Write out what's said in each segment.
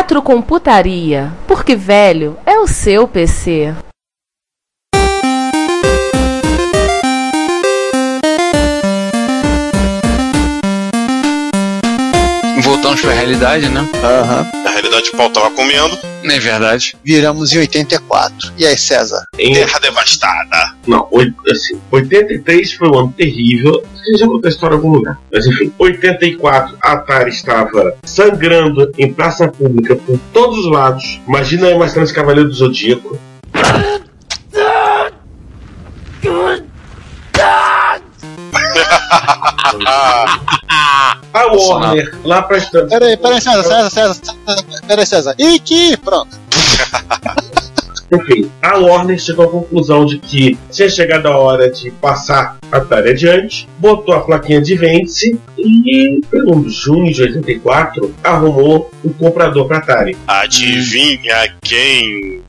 Retrocomputaria, porque velho é o seu PC. Voltamos pra realidade, né? Aham. Na realidade, o pau tava comendo. Não é verdade. Viramos em 84. E aí, César? Em, Terra devastada. não, assim, 83 foi um ano terrível. Que já contou a história em algum lugar. Mas enfim, 84, a Atari estava sangrando em praça pública por todos os lados. Imagina aí mais esse Cavaleiro do Zodíaco. A Warner, lá pra estan- Peraí, peraí, César, César, César. Peraí, César. Iki! Pronto. Enfim, a Warner chegou à conclusão de que tinha chegado a hora de passar a Atari adiante, botou a plaquinha de vende-se e, pelo junho de 84, arrumou um comprador para Atari. Adivinha quem?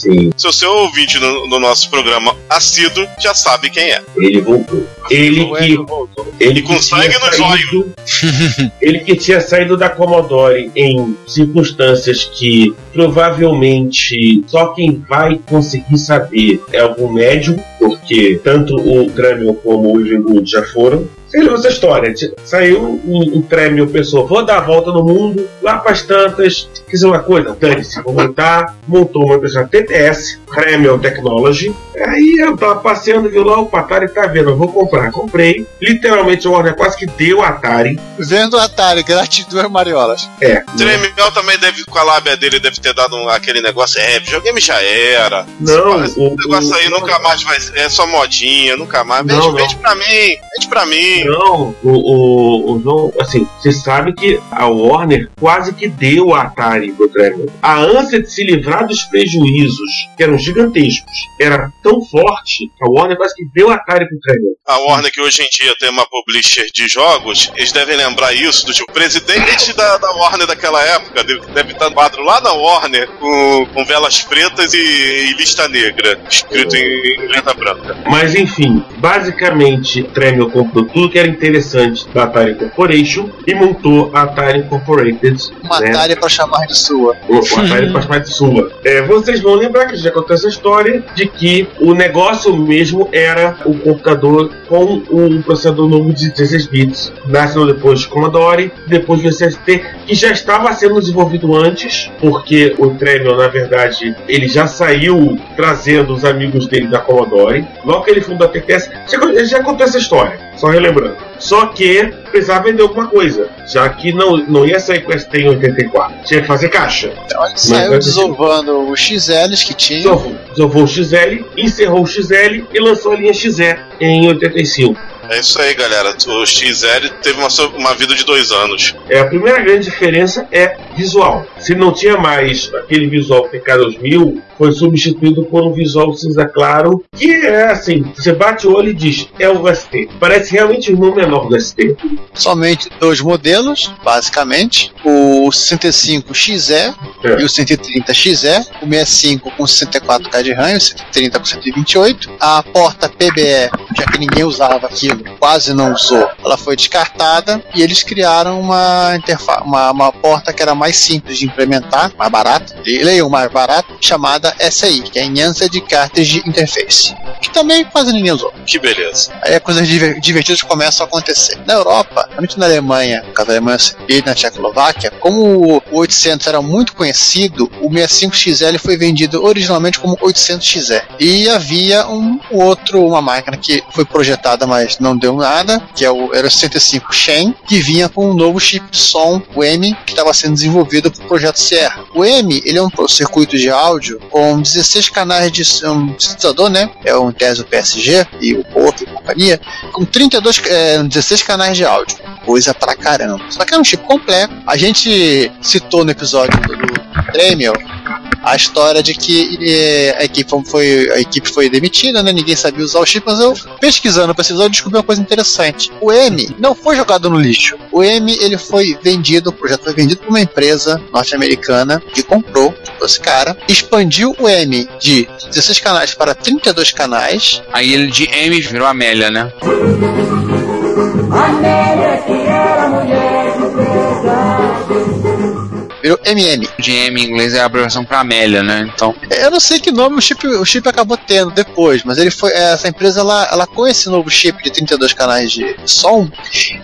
Sim, Se o seu ouvinte no, no nosso programa assíduo já sabe quem é. ele voltou. Ele que, ele com que sangue nos saído, ele que tinha saído da Commodore em circunstâncias que provavelmente só quem vai conseguir saber é algum médium, porque tanto o Tremel como o Ivan Good já foram. Você lembra essa história? T- Saiu um, um Tremel, pensou, vou dar a volta no mundo, lá para as tantas, fiz uma coisa, dane-se, vou montar, montou uma empresa TTS, Tremel Technology, aí eu tava passeando, viu lá o Atari, tá vendo, eu vou comprar, comprei, literalmente o Warner quase que deu Atari, Vendo o Atari, grátis duas mariolas. é, Tremel também deve, com a lábia dele, deve ter dado um- aquele negócio, é, videogame já era. não, Esse o, negócio aí o- nunca mais vai É só modinha, nunca mais. Vende, Não, não. vende pra mim, vende pra mim. Não, o, o, o João, assim, você sabe que a Warner quase que deu a Atari pro Tremor. A ânsia de se livrar dos prejuízos, que eram gigantescos, era tão forte que a Warner quase que deu a Atari pro Tremor. A Warner, que hoje em dia tem uma publisher de jogos, eles devem lembrar isso, do tipo, o presidente da, da Warner daquela época deve, deve estar no quadro lá na Warner com, com velas pretas e, e lista negra, escrito em, em letra branca. Mas enfim, basicamente, Tremor comprou tudo que era interessante da Atari Corporation e montou a Atari Incorporated. Uma né? Atari pra chamar de sua. O Atari faz parte sua. É, vocês vão lembrar que já contou essa história de que o negócio mesmo era o computador com o processador novo de 16 bits. Nasceu depois de Commodore, depois do SST, que já estava sendo desenvolvido antes, porque o Tremel, na verdade, ele já saiu trazendo os amigos dele da Commodore. Logo que ele fundou a TTS, já, já contou essa história, só relembrando. Só que precisava vender alguma coisa, já que não, não ia sair com ST em 84. Tinha que fazer caixa. Então ele saiu mas- desovando os XLs que tinha. Desovou, desovou o XL, encerrou o XL e lançou a linha XE em 85. É isso aí, galera. O XL teve uma, uma vida de dois anos. É, a primeira grande diferença é visual. Se não tinha mais aquele visual PK2000, foi substituído por um visual cinza claro, que é assim, você bate o olho e diz, é o ST. Parece realmente o irmão menor do ST. Somente dois modelos, basicamente. O 65XE É. e o 130XE. O 65 com 64K de RAM, o 130 com 128. A porta PBE, já que ninguém usava aquilo, quase não usou, ela foi descartada e eles criaram uma, interfa uma, uma porta que era mais simples de implementar, mais barata, leiam mais barata, chamada SI, que é Enhanced Cartridge Interface. Que também quase ninguém usou. Que beleza. Aí as coisas diver- divertidas começam a acontecer. Na Europa, principalmente na Alemanha, no caso da Alemanha e na Tchecoslováquia, como o 800 era muito conhecido, o 65XL foi vendido originalmente como 800XE. E havia um outro, uma máquina que foi projetada, mas não deu nada, que é o, era o 65 Shen, que vinha com um novo chip som, o M, que estava sendo desenvolvido para o projeto Sierra. O M, ele é um circuito de áudio com 16 canais de um sintetizador, né? É um Tesla PSG e o Porto e companhia, com 32, é, 16 canais de áudio. Coisa pra caramba. Só que é um chip completo. A gente citou no episódio do, Dremel a história de que eh, a, equipe foi, a equipe foi demitida, né? Ninguém sabia usar o chip, mas eu, pesquisando pra esse episódio, descobri uma coisa interessante. O M não foi jogado no lixo. O M ele foi vendido, o projeto foi vendido por uma empresa norte-americana que comprou esse cara, expandiu o M de 16 canais para 32 canais, Aí ele de M virou Amélia, né? Virou MM. De M em inglês é a abreviação pra Amélia, né? Então, Eu não sei que nome o chip, o chip acabou tendo depois, mas ele foi. Essa empresa ela, ela com esse novo chip de 32 canais de som,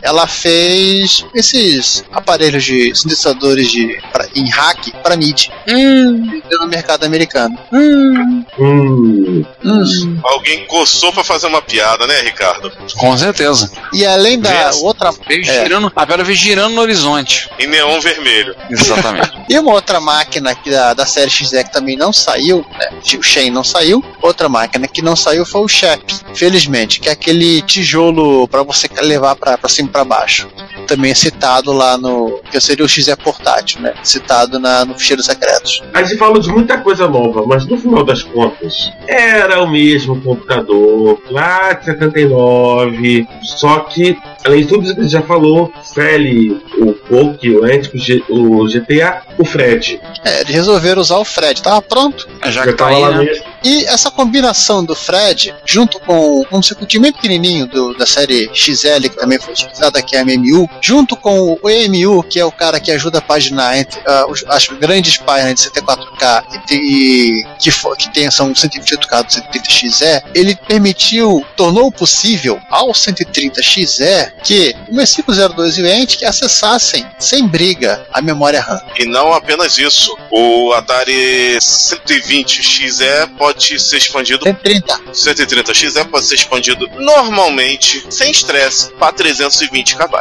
ela fez esses aparelhos de sintetizadores de, pra, em hack para MIDI. Hum, no mercado americano. Hum, Hum, hum. Alguém coçou pra fazer uma piada, né, Ricardo? com certeza. E além da outra. Veio É. girando, a pedra veio girando no horizonte. Em neon vermelho. Exatamente. E uma outra máquina que da, da série XE que também não saiu, né? O Shen não saiu. Outra máquina que não saiu foi o Shep, felizmente, que é aquele tijolo para você levar para cima e para baixo. Também é citado lá no. que seria o XE portátil, né? Citado na, no ficheiro secretos. a gente falou de muita coisa nova, mas no final das contas, era o mesmo computador lá de 79, só que, além de tudo isso que a gente já falou, Feli, o Poke, o Antico, o GTA, o Fred. É, eles resolveram usar o Fred, tava pronto. Já que tá tava aí, lá né? mesmo. E essa combinação do Fred, junto com um circuitinho bem pequenininho do, da série XL, que também foi utilizado aqui, a MMU, junto com o EMU, que é o cara que ajuda a paginar entre os- as grandes páginas de 74K e, e que, fo- que tem, são 128K do 130XE, ele permitiu, tornou possível ao 130XE que o 6502 e o Ent que acessassem sem briga a memória RAM. E não apenas isso. O Atari 120XE pode ser expandido 130. 130XE pode ser expandido normalmente, sem estresse, para 320 KB.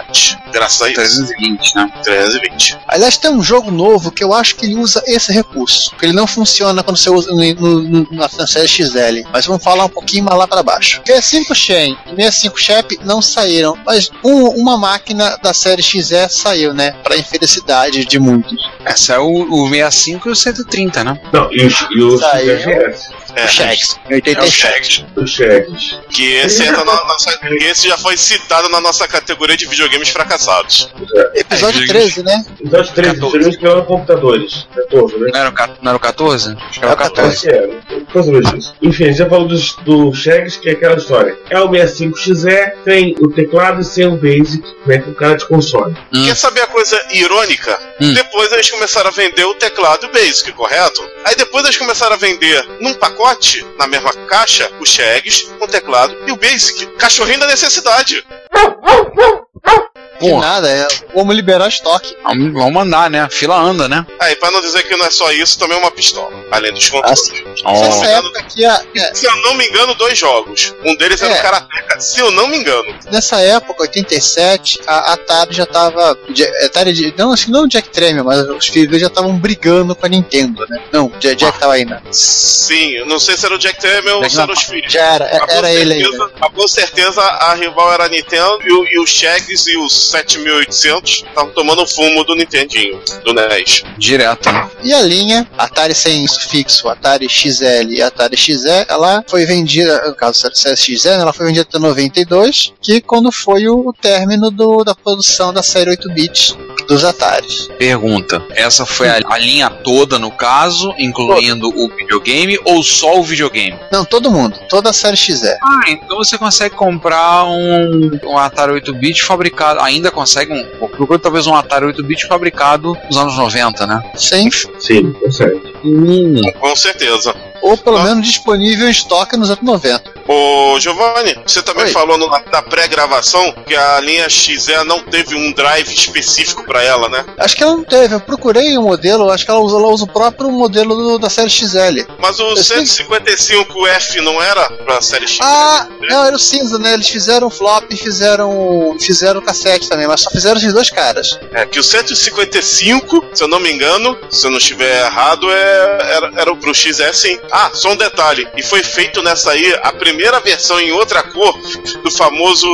Graças a isso. 320, né? 320. Aliás, tem um jogo novo que eu acho que ele usa esse recurso. Que ele não funciona quando você usa no, no, no, na na série XL. Mas vamos falar um pouquinho mais lá para baixo. 65 Shen e 65 Shep não saíram. Mas um- uma máquina da série XE saiu, né? Para infelicidade de muitos. Essa é o, o 65 e o 130, né? Não, e os, e. XGS, É, o em é o 87. Shags. os Shags. Que esse, entra na nossa, esse já foi citado na nossa categoria de videogames fracassados. Episódio É, 13, né? Os três 14. diferentes que eram computadores. 14, né? Não era o, não era o 14? Acho que É era o o 14. Mais disso. Enfim, já falou dos, do Shags, que é aquela história. É o 65XE, tem o teclado sem o Basic, né? Com cara de console. Hum. Quer saber a coisa irônica? Hum. Depois eles começaram a vender o teclado e o Basic, correto? Aí depois eles começaram a vender num pacote, na mesma caixa, o Shags, o teclado e o Basic. Cachorrinho da necessidade. De Pô, nada, é, vamos liberar estoque. vamos vamos mandar, né? A fila anda, né? Aí, pra não dizer que não é só isso, também é uma pistola. Além dos controles. Assim, Ó. Nessa época aqui, a- é, Se eu não me engano, dois jogos. Um deles era É. o Karateka, se eu não me engano. nessa época, 87, a Atari já tava. Atari de, não, acho que não o Jack Tremel, mas os filhos já estavam brigando com a Nintendo, né? Não, o Ja- Jack tava ainda. Sim, eu não sei se era o Jack Tramiel ou se eram não, os filhos. Já era, Mas com era ele certeza- ainda. mas Com certeza a rival era a Nintendo e, o- e os Shags e os 7800 estavam tomando fumo do Nintendinho, do NES. Direto, né? E a linha Atari sem sufixo, Atari XL e Atari XE, ela foi vendida, no caso da série XE, né, ela foi vendida até 92, que quando foi o, término do- da produção da série 8 bits dos Ataris. Pergunta: essa foi a, a linha toda, no caso, incluindo o videogame ou só o videogame? Não, todo mundo, toda a série XE. Ah, então você consegue comprar um, um Atari 8-bit fabricado. Ainda consegue um. Procura talvez um Atari 8-bit fabricado nos anos 90, né? Sim, Sim, consegue. Hum, Com certeza. ou pelo Ah. menos disponível em estoque nos anos 90. Ô, Giovanni, você também Oi. falou no- na pré-gravação que a linha XE não teve um drive específico pra ela, né? Acho que ela não teve. Eu procurei o modelo, acho que ela usa, ela usa o próprio modelo do- da série XL. Mas o Eu sei. 155F não era pra série X? Ah, não, era o cinza, né? Eles fizeram flop e fizeram, fizeram cassete também, mas só fizeram esses dois caras. É, que o 155, se eu não me engano, se eu não estiver errado, é, era, era o pro XE sim. Ah, só um detalhe. E foi feito nessa aí a primeira versão em outra cor do famoso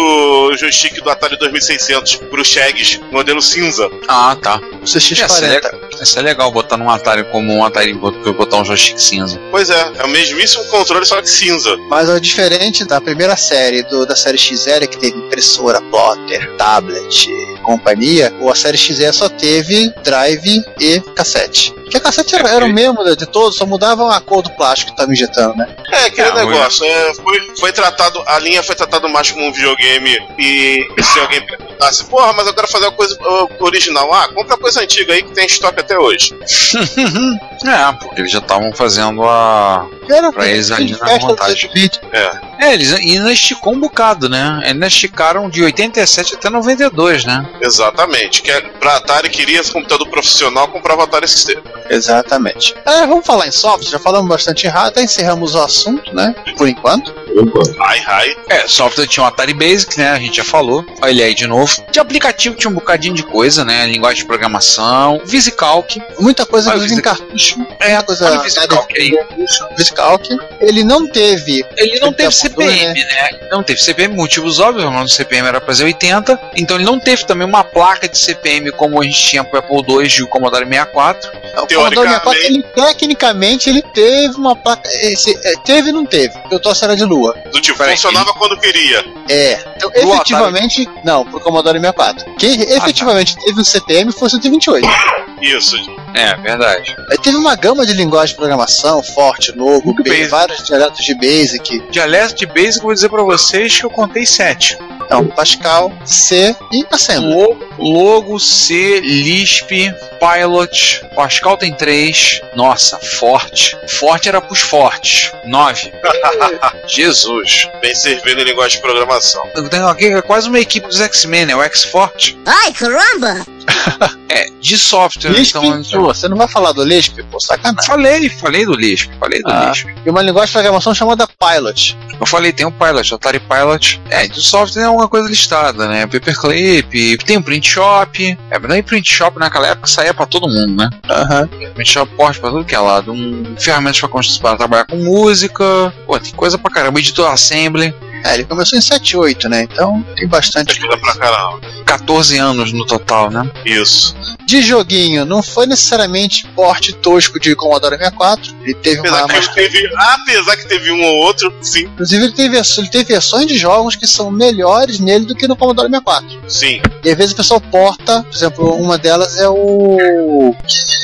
joystick do Atari 2600 pro Shags, modelo cinza. Ah, tá. O CX40. Essa é, é legal botar num Atari como um Atari bot- botar um joystick cinza. Pois é, é o mesmíssimo controle, só que cinza. Mas é diferente da primeira série, do, da série XL, que teve impressora, plotter, tablet, companhia, ou a série XE só teve drive e cassete. Porque a cassete era, era o mesmo de todos, só mudavam a cor do plástico que estava injetando, né? É, aquele Ah, negócio. é, foi, foi tratado, a linha foi tratada mais como um videogame e, se alguém perguntasse, porra, mas eu quero fazer uma coisa original. Ah, compra coisa antiga aí que tem estoque até hoje. É, porque eles já estavam fazendo a. Era Pra eles ali na vontade. 8 bits. É, eles ainda esticou um bocado, né? Ainda esticaram de 87 até 92, né? Exatamente. Que é, pra Atari queria esse computador profissional, comprava Atari ST. Exatamente. É, vamos falar em software, já falamos bastante errado, até encerramos o assunto, né? Por enquanto. Ai, ai. É, software tinha o Atari Basic, né? A gente já falou. Olha ele aí de novo. De aplicativo tinha um bocadinho de coisa, né? Linguagem de programação, VisiCalc. Muita coisa o inclusive em Visi- cartucho. É, a coisa. Olha o VisiCalc aí. VisiCalc. Ele não teve. Ele não teve CPM, né? Não teve CPM, motivos óbvios, o nome do CPM era pra ser 80, então ele não teve também uma placa de CPM como a gente tinha pro Apple II e o Commodore 64. O Commodore 64, ele, tecnicamente, ele teve uma placa. Esse, é, teve e não teve. Eu tô era de lua. Do tipo, Peraí, funcionava quando queria. É. Então, Do efetivamente. Não, pro Commodore 64. Quem efetivamente teve um CPM foi o 128. Isso. É, verdade. Aí teve uma gama de linguagem de programação, forte, bem, Basic. vários dialetos de Basic. Dialeto de Basic, eu vou dizer pra vocês que eu contei 7. Então, Pascal, C e Assembly. Logo, Logo, C, Lisp, Pilot, Pascal tem 3. Nossa, Forte. Forte era pros fortes. 9. Jesus. Bem servindo em linguagem de programação. Eu tenho aqui é quase uma equipe dos X-Men, né? O X-Forte. Ai, caramba! É, de software. Lisp, Então, pô, você não vai falar do Lisp? Pô, sacanagem. falei, falei do Lisp. Falei do Ah. Lisp. E uma linguagem de programação chamada Pilot. Eu falei, tem o Pilot, Atari Pilot. É, de software é uma coisa listada, né? Paperclip, tem o Print Shop. É, mas nem Print Shop naquela época saía pra todo mundo, né? Aham. Print Shop porte pra tudo que é lado. Um, ferramentas pra, pra trabalhar com música. Pô, tem coisa pra caramba. Editor Assembly. É, ele começou em 7.8, né? Então tem bastante Ajuda pra caramba. 14 anos no total, né? Isso. De joguinho, não foi necessariamente porte tosco de Commodore 64. Ele teve Apesar uma. que, teve, apesar que teve um ou outro, sim, Inclusive, ele teve, ele teve versões de jogos que são melhores nele do que no Commodore 64. sim. E às vezes o pessoal porta, por exemplo, uma delas é o.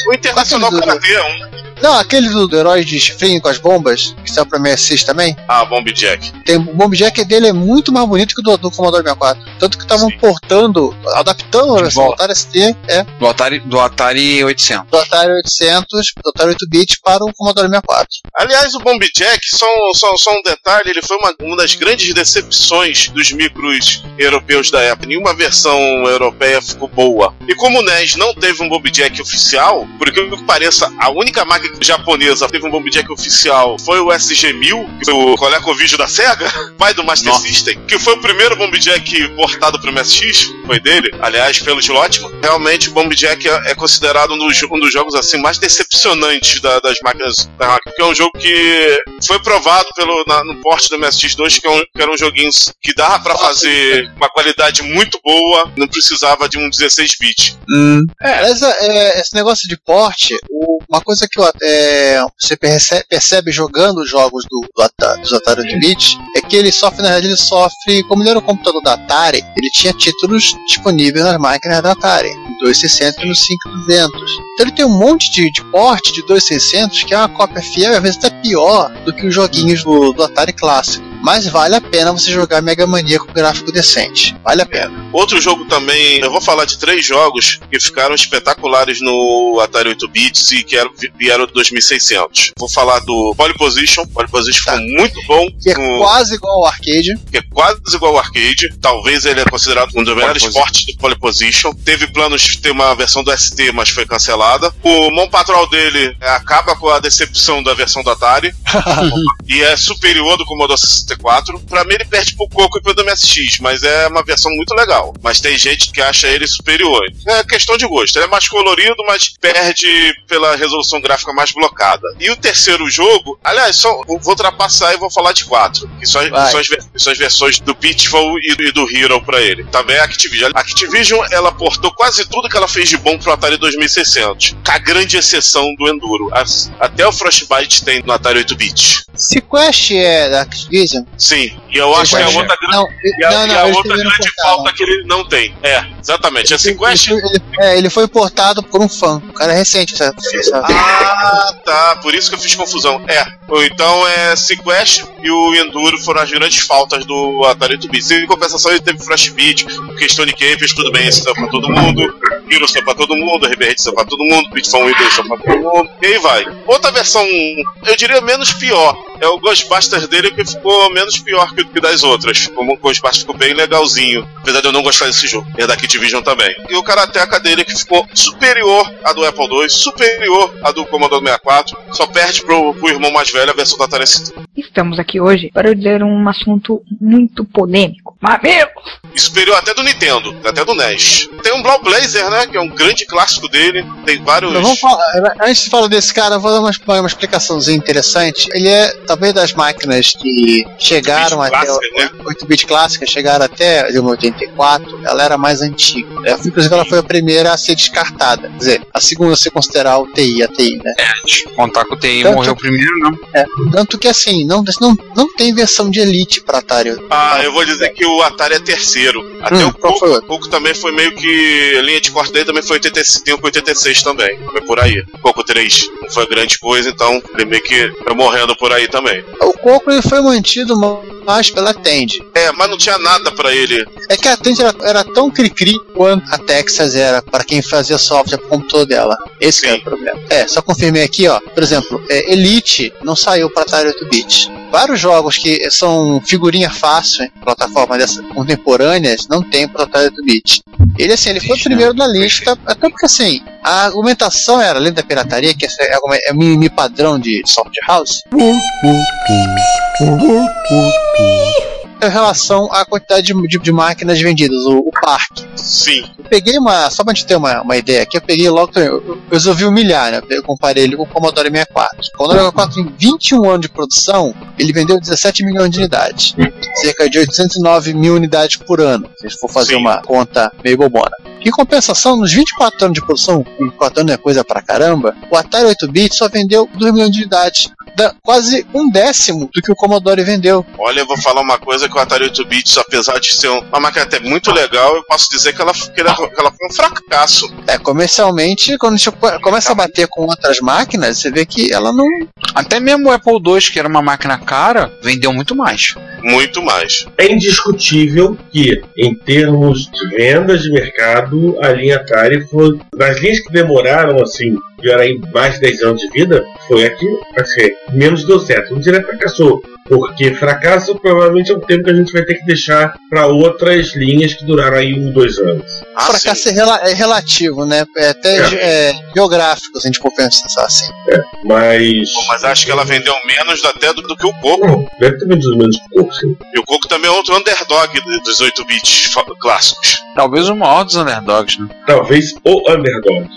O Internacional Karatê é um. Não, aquele do, do herói de chifrinho com as bombas, que saiu pra MSX também. Ah, Bomb Jack. Tem, o Bomb Jack dele é muito mais bonito que o do, do Commodore 64. Tanto que estavam portando, adaptando a De versão do volta. Atari ST, é, Do Atari, do Atari 800. do Atari 800, do Atari 8-bit para o Commodore 64. Aliás, o Bomb Jack, só, só, só um detalhe, ele foi uma, uma das grandes decepções dos micros europeus da época. Nenhuma versão europeia ficou boa. E como o NES não teve um Bomb Jack oficial, por que pareça, a única máquina japonesa teve um Bomb Jack oficial foi o SG-1000, que foi o ColecoVision da SEGA, pai do Master Nossa. System, que foi o primeiro Bomb Jack portado pro MSX, foi dele, aliás, pelo Slotman. Realmente, o Bomb Jack é, é considerado um dos, um dos jogos assim mais decepcionantes da- das máquinas da máquina, porque é um jogo que foi provado pelo, na- no porte do MSX2 que, é um, que era um joguinho que dava pra fazer uma qualidade muito boa, não precisava de um 16-bit. Aliás, é, esse negócio de porte, o- uma coisa que eu, é, você percebe, percebe jogando os jogos do, do Atari, dos Atari 8-bit é que ele sofre, na realidade, ele sofre, como ele era o computador da Atari, ele tinha títulos disponíveis nas máquinas da Atari, no 2600 e no 5200. Então ele tem um monte de, de porte de 2600 que é uma cópia fiel e às vezes até pior do que os joguinhos do, do Atari clássico. Mas vale a pena você jogar Mega Mania com gráfico decente. Vale a pena. Outro jogo também, eu vou falar de três jogos que ficaram espetaculares no Atari 8 bits e que eram, vieram do 2600. Vou falar do Pole Position. Pole Position Tá. foi muito bom. Que é no- quase igual ao arcade. que é quase igual ao arcade. Talvez ele é considerado um dos melhores portes do Pole Position. Teve planos de ter uma versão do ST, mas foi cancelada. O Mon Patrol dele é, acaba com a decepção da versão do Atari e é superior ao do Commodore 64. Pra mim ele perde pro Coco e pro MSX, mas é uma versão muito legal. Mas tem gente que acha ele superior. É questão de gosto. Ele é mais colorido, mas perde pela resolução gráfica mais blocada. E o terceiro jogo, aliás, só vou ultrapassar e vou falar de quatro. Que são, que são as, que são as versões do Pitfall e do, e do Hero pra ele. Também é a Activision. A Activision, ela portou quase tudo que ela fez de bom pro Atari 2600. Com a grande exceção do Enduro. As- até o Frostbite tem no Atari 8-bit. Sequest é da Activision? Sim, e eu acho que é Sequest- outra grande. Não, E a, não, e não, a eles outra grande falta que ele não tem. É, exatamente. A Sequest. Ele, ele- é, ele foi portado por um fã. O cara é recente essa. essa- Ah, tá. Por isso que eu fiz confusão. É. Então é Sequest e o Enduro foram as grandes faltas do Atari 8-bit. Em compensação, ele teve Flashbeat, porque Stone Capers, tudo bem, esse saiu pra todo mundo. Hero saiu pra todo mundo, RBR saiu pra todo mundo, Pitfall 2 saiu pra todo mundo. E aí vai. Outra versão, eu diria menos pior. É o Ghostbusters dele que ficou menos pior que, que das outras. Como o Ghostbusters ficou bem legalzinho. Apesar de eu não gostar desse jogo. E é da Activision também. E o Karateka dele que ficou superior à do Apple II, superior à do Commodore 64. Só perde pro, pro irmão mais velho a versão da Atari ST. Estamos aqui hoje para dizer um assunto muito polêmico. Mas superior até do Nintendo, até do NES. Tem um Blau Blazer, né? Que é um grande clássico dele. Tem vários. Mas vamos falar, antes de falar desse cara, eu vou dar uma, uma explicaçãozinha interessante. Ele é, talvez, das máquinas que chegaram 8-bit até. clássica, né? 8-bit clássica, chegaram até de 84, ela era mais antiga. né? Inclusive, ela foi a primeira a ser descartada. Quer dizer, a segunda a se considerar o TI, a TI, né? Contar que o TI Tanto- morreu primeiro, não. Tanto que, assim, não, não, não tem versão de Elite pra Atari. Ah, eu vou dizer que o Atari é terceiro. Até Hum, o Coco, também foi meio que. A linha de corte dele também foi 85, 86 também. Foi por aí. Coco 3 não foi grande coisa, então ele meio que foi morrendo por aí também. O Coco ele foi mantido mais pela Tend. É, mas não tinha nada pra ele. É que a Tend era, era tão cri-cri quanto a Texas era para quem fazia software pro computador dela. Esse que era o Sim. problema. É, só confirmei aqui, ó. Por exemplo, é, Elite não saiu para Atari 8-bit. Vários jogos que são figurinha fácil em plataformas dessas contemporâneas não tem para Atari 8-bit. Ele assim, ele foi o primeiro da lista, até porque assim, a argumentação era, além da pirataria, que é, alguma- é mimimi padrão de software house, em relação à quantidade de, de- de máquinas vendidas, o, o parque. Sim. Eu peguei uma, só pra gente ter uma, uma ideia aqui, eu peguei logo, eu, eu resolvi humilhar, né? Eu comparei ele com o Commodore 64. O Commodore 64 em 21 anos de produção, ele vendeu 17 milhões de unidades. Cerca de 809 mil unidades por ano, se a gente for fazer Sim. uma conta meio bobona. Em compensação, nos 24 anos de produção, 24 anos é coisa pra caramba, o Atari 8-bit só vendeu 2 milhões de unidades. Da, quase um décimo do que o Commodore vendeu. Olha, eu vou falar uma coisa que o Atari 8 bits, apesar de ser um- uma máquina até muito legal, eu posso dizer que ela, que ela, que ela foi um fracasso. É, comercialmente, quando a gente co- começa a bater com outras máquinas, você vê que ela não. Até mesmo o Apple II, que era uma máquina cara, vendeu muito mais. Muito mais. É indiscutível que, em termos de vendas de mercado, a linha Atari foi. Das linhas que demoraram, assim, tiveram aí mais de 10 anos de vida, foi a que, assim, menos deu certo. Não diria fracassou. Porque fracasso provavelmente é um termo que a gente vai ter que deixar para outras linhas que duraram aí um, dois anos. Ah, fracasso é, rela- é relativo, né? É até É. é, geográfico, se a gente for pensar assim. Mas. Pô, Mas acho que ela vendeu menos até do, do que o Coco. Não, deve ter vendido menos que pouco, sim. E o Coco também é outro underdog dos 8 bits clássicos. Talvez o maior dos underdogs, né? Talvez o underdog.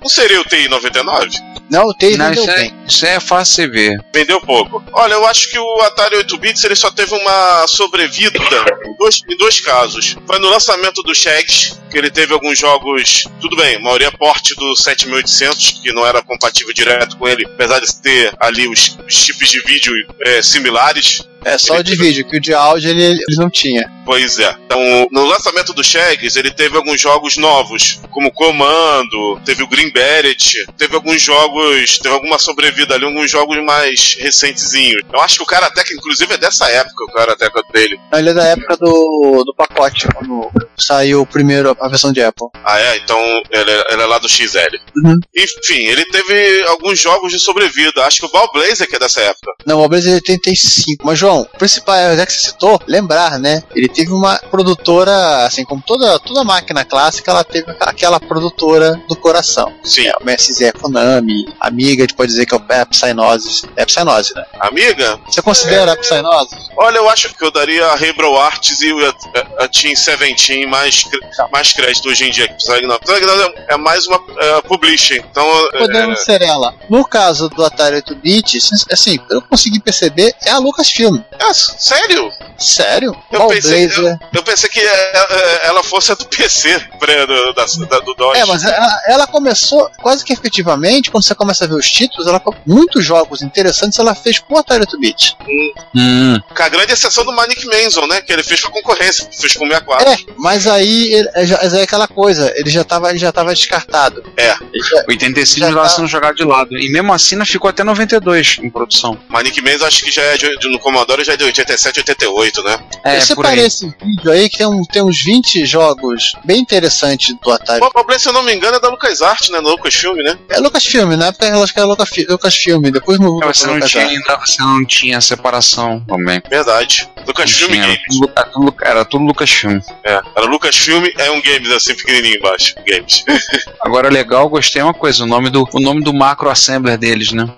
Não seria o TI 99? Não, o TI Não, vendeu isso, é, bem. isso é fácil você ver. Vendeu pouco. Olha, eu acho que o Atari 8 bits ele só teve uma sobrevida em dois, em dois casos. Foi no lançamento do Shags, que ele teve alguns jogos, tudo bem, a maioria porte do 7800, que não era compatível direto com ele, apesar de ter ali os, os chips de vídeo é, similares. É só Ele o de teve- vídeo, que o de áudio ele, ele não tinha. Pois é. Então, no lançamento do Shags, ele teve alguns jogos novos, como Comando, teve o Green Beret, teve alguns jogos, teve alguma sobrevida ali, alguns jogos mais recentezinhos. Eu acho que o Karateka, inclusive, é dessa época, o Karateka dele. Não, Ele é da época do, do pacote, quando saiu o primeiro a versão de Apple. Ah, é? Então ele é, ele é lá do XL. Uhum. Enfim, ele teve alguns jogos de sobrevida. Acho que o Ball Blazer que é dessa época. Não, o Blazer é 85. Mas, João, o principal, já que você citou, lembrar, né? Ele teve uma produtora, assim, como toda, toda máquina clássica, ela teve aquela produtora do coração. Sim. É, o MSZ é Konami, Amiga, a gente pode dizer que é o é a Psygnosis. É a Psygnosis, né? Amiga, Você considera a Psygnosis? olha, eu acho que eu daria a Rebel Arts e a, a Team Seventeen mais, cre- mais crédito hoje em dia. Psygnosis Psygnosis é, é mais uma é, publishing. Então, é, Podemos ser ela. No caso do Atari 8-bit, assim, eu consegui perceber, é a Lucasfilm. É, sério? Sério? Eu Ball pensei, Blazer. eu pensei que é, é, ela fosse a do PC, pré- do, da, da- do DOS. É, mas ela, ela começou quase que efetivamente, quando você começa a ver os títulos, ela muitos jogos interessantes ela fez com o Atari 8-bit. Hum, Com a grande exceção do Manic Manson, né? Que ele fez com concorrência, fez com o 64. É, mas aí ele- é, já- é aquela coisa, ele já estava ele já tava descartado. É. Já- 85 Já já estava sendo jogado de lado. E mesmo assim, ficou até 92 em produção. Manic Manson acho que já é de, de- no Commodore já é de 87, 88, né? É, aí. separei esse vídeo aí que tem, um- tem uns 20 jogos bem interessantes do Atari. O problema, se eu não me engano, é da LucasArts, né? No Lucasfilm, né? É Lucasfilm, na época eu acho que era Lucasfilm, Lucasfilm depois mudou É, você, não tinha ainda, você não tinha separação também. Verdade. Lucasfilm tinha, Games. tudo, era tudo- era tudo Lucasfilm. É. Era Lucasfilm, é um games assim, pequenininho embaixo. Games. Agora, legal, gostei uma coisa, o nome do, o nome do macro assembler deles, né?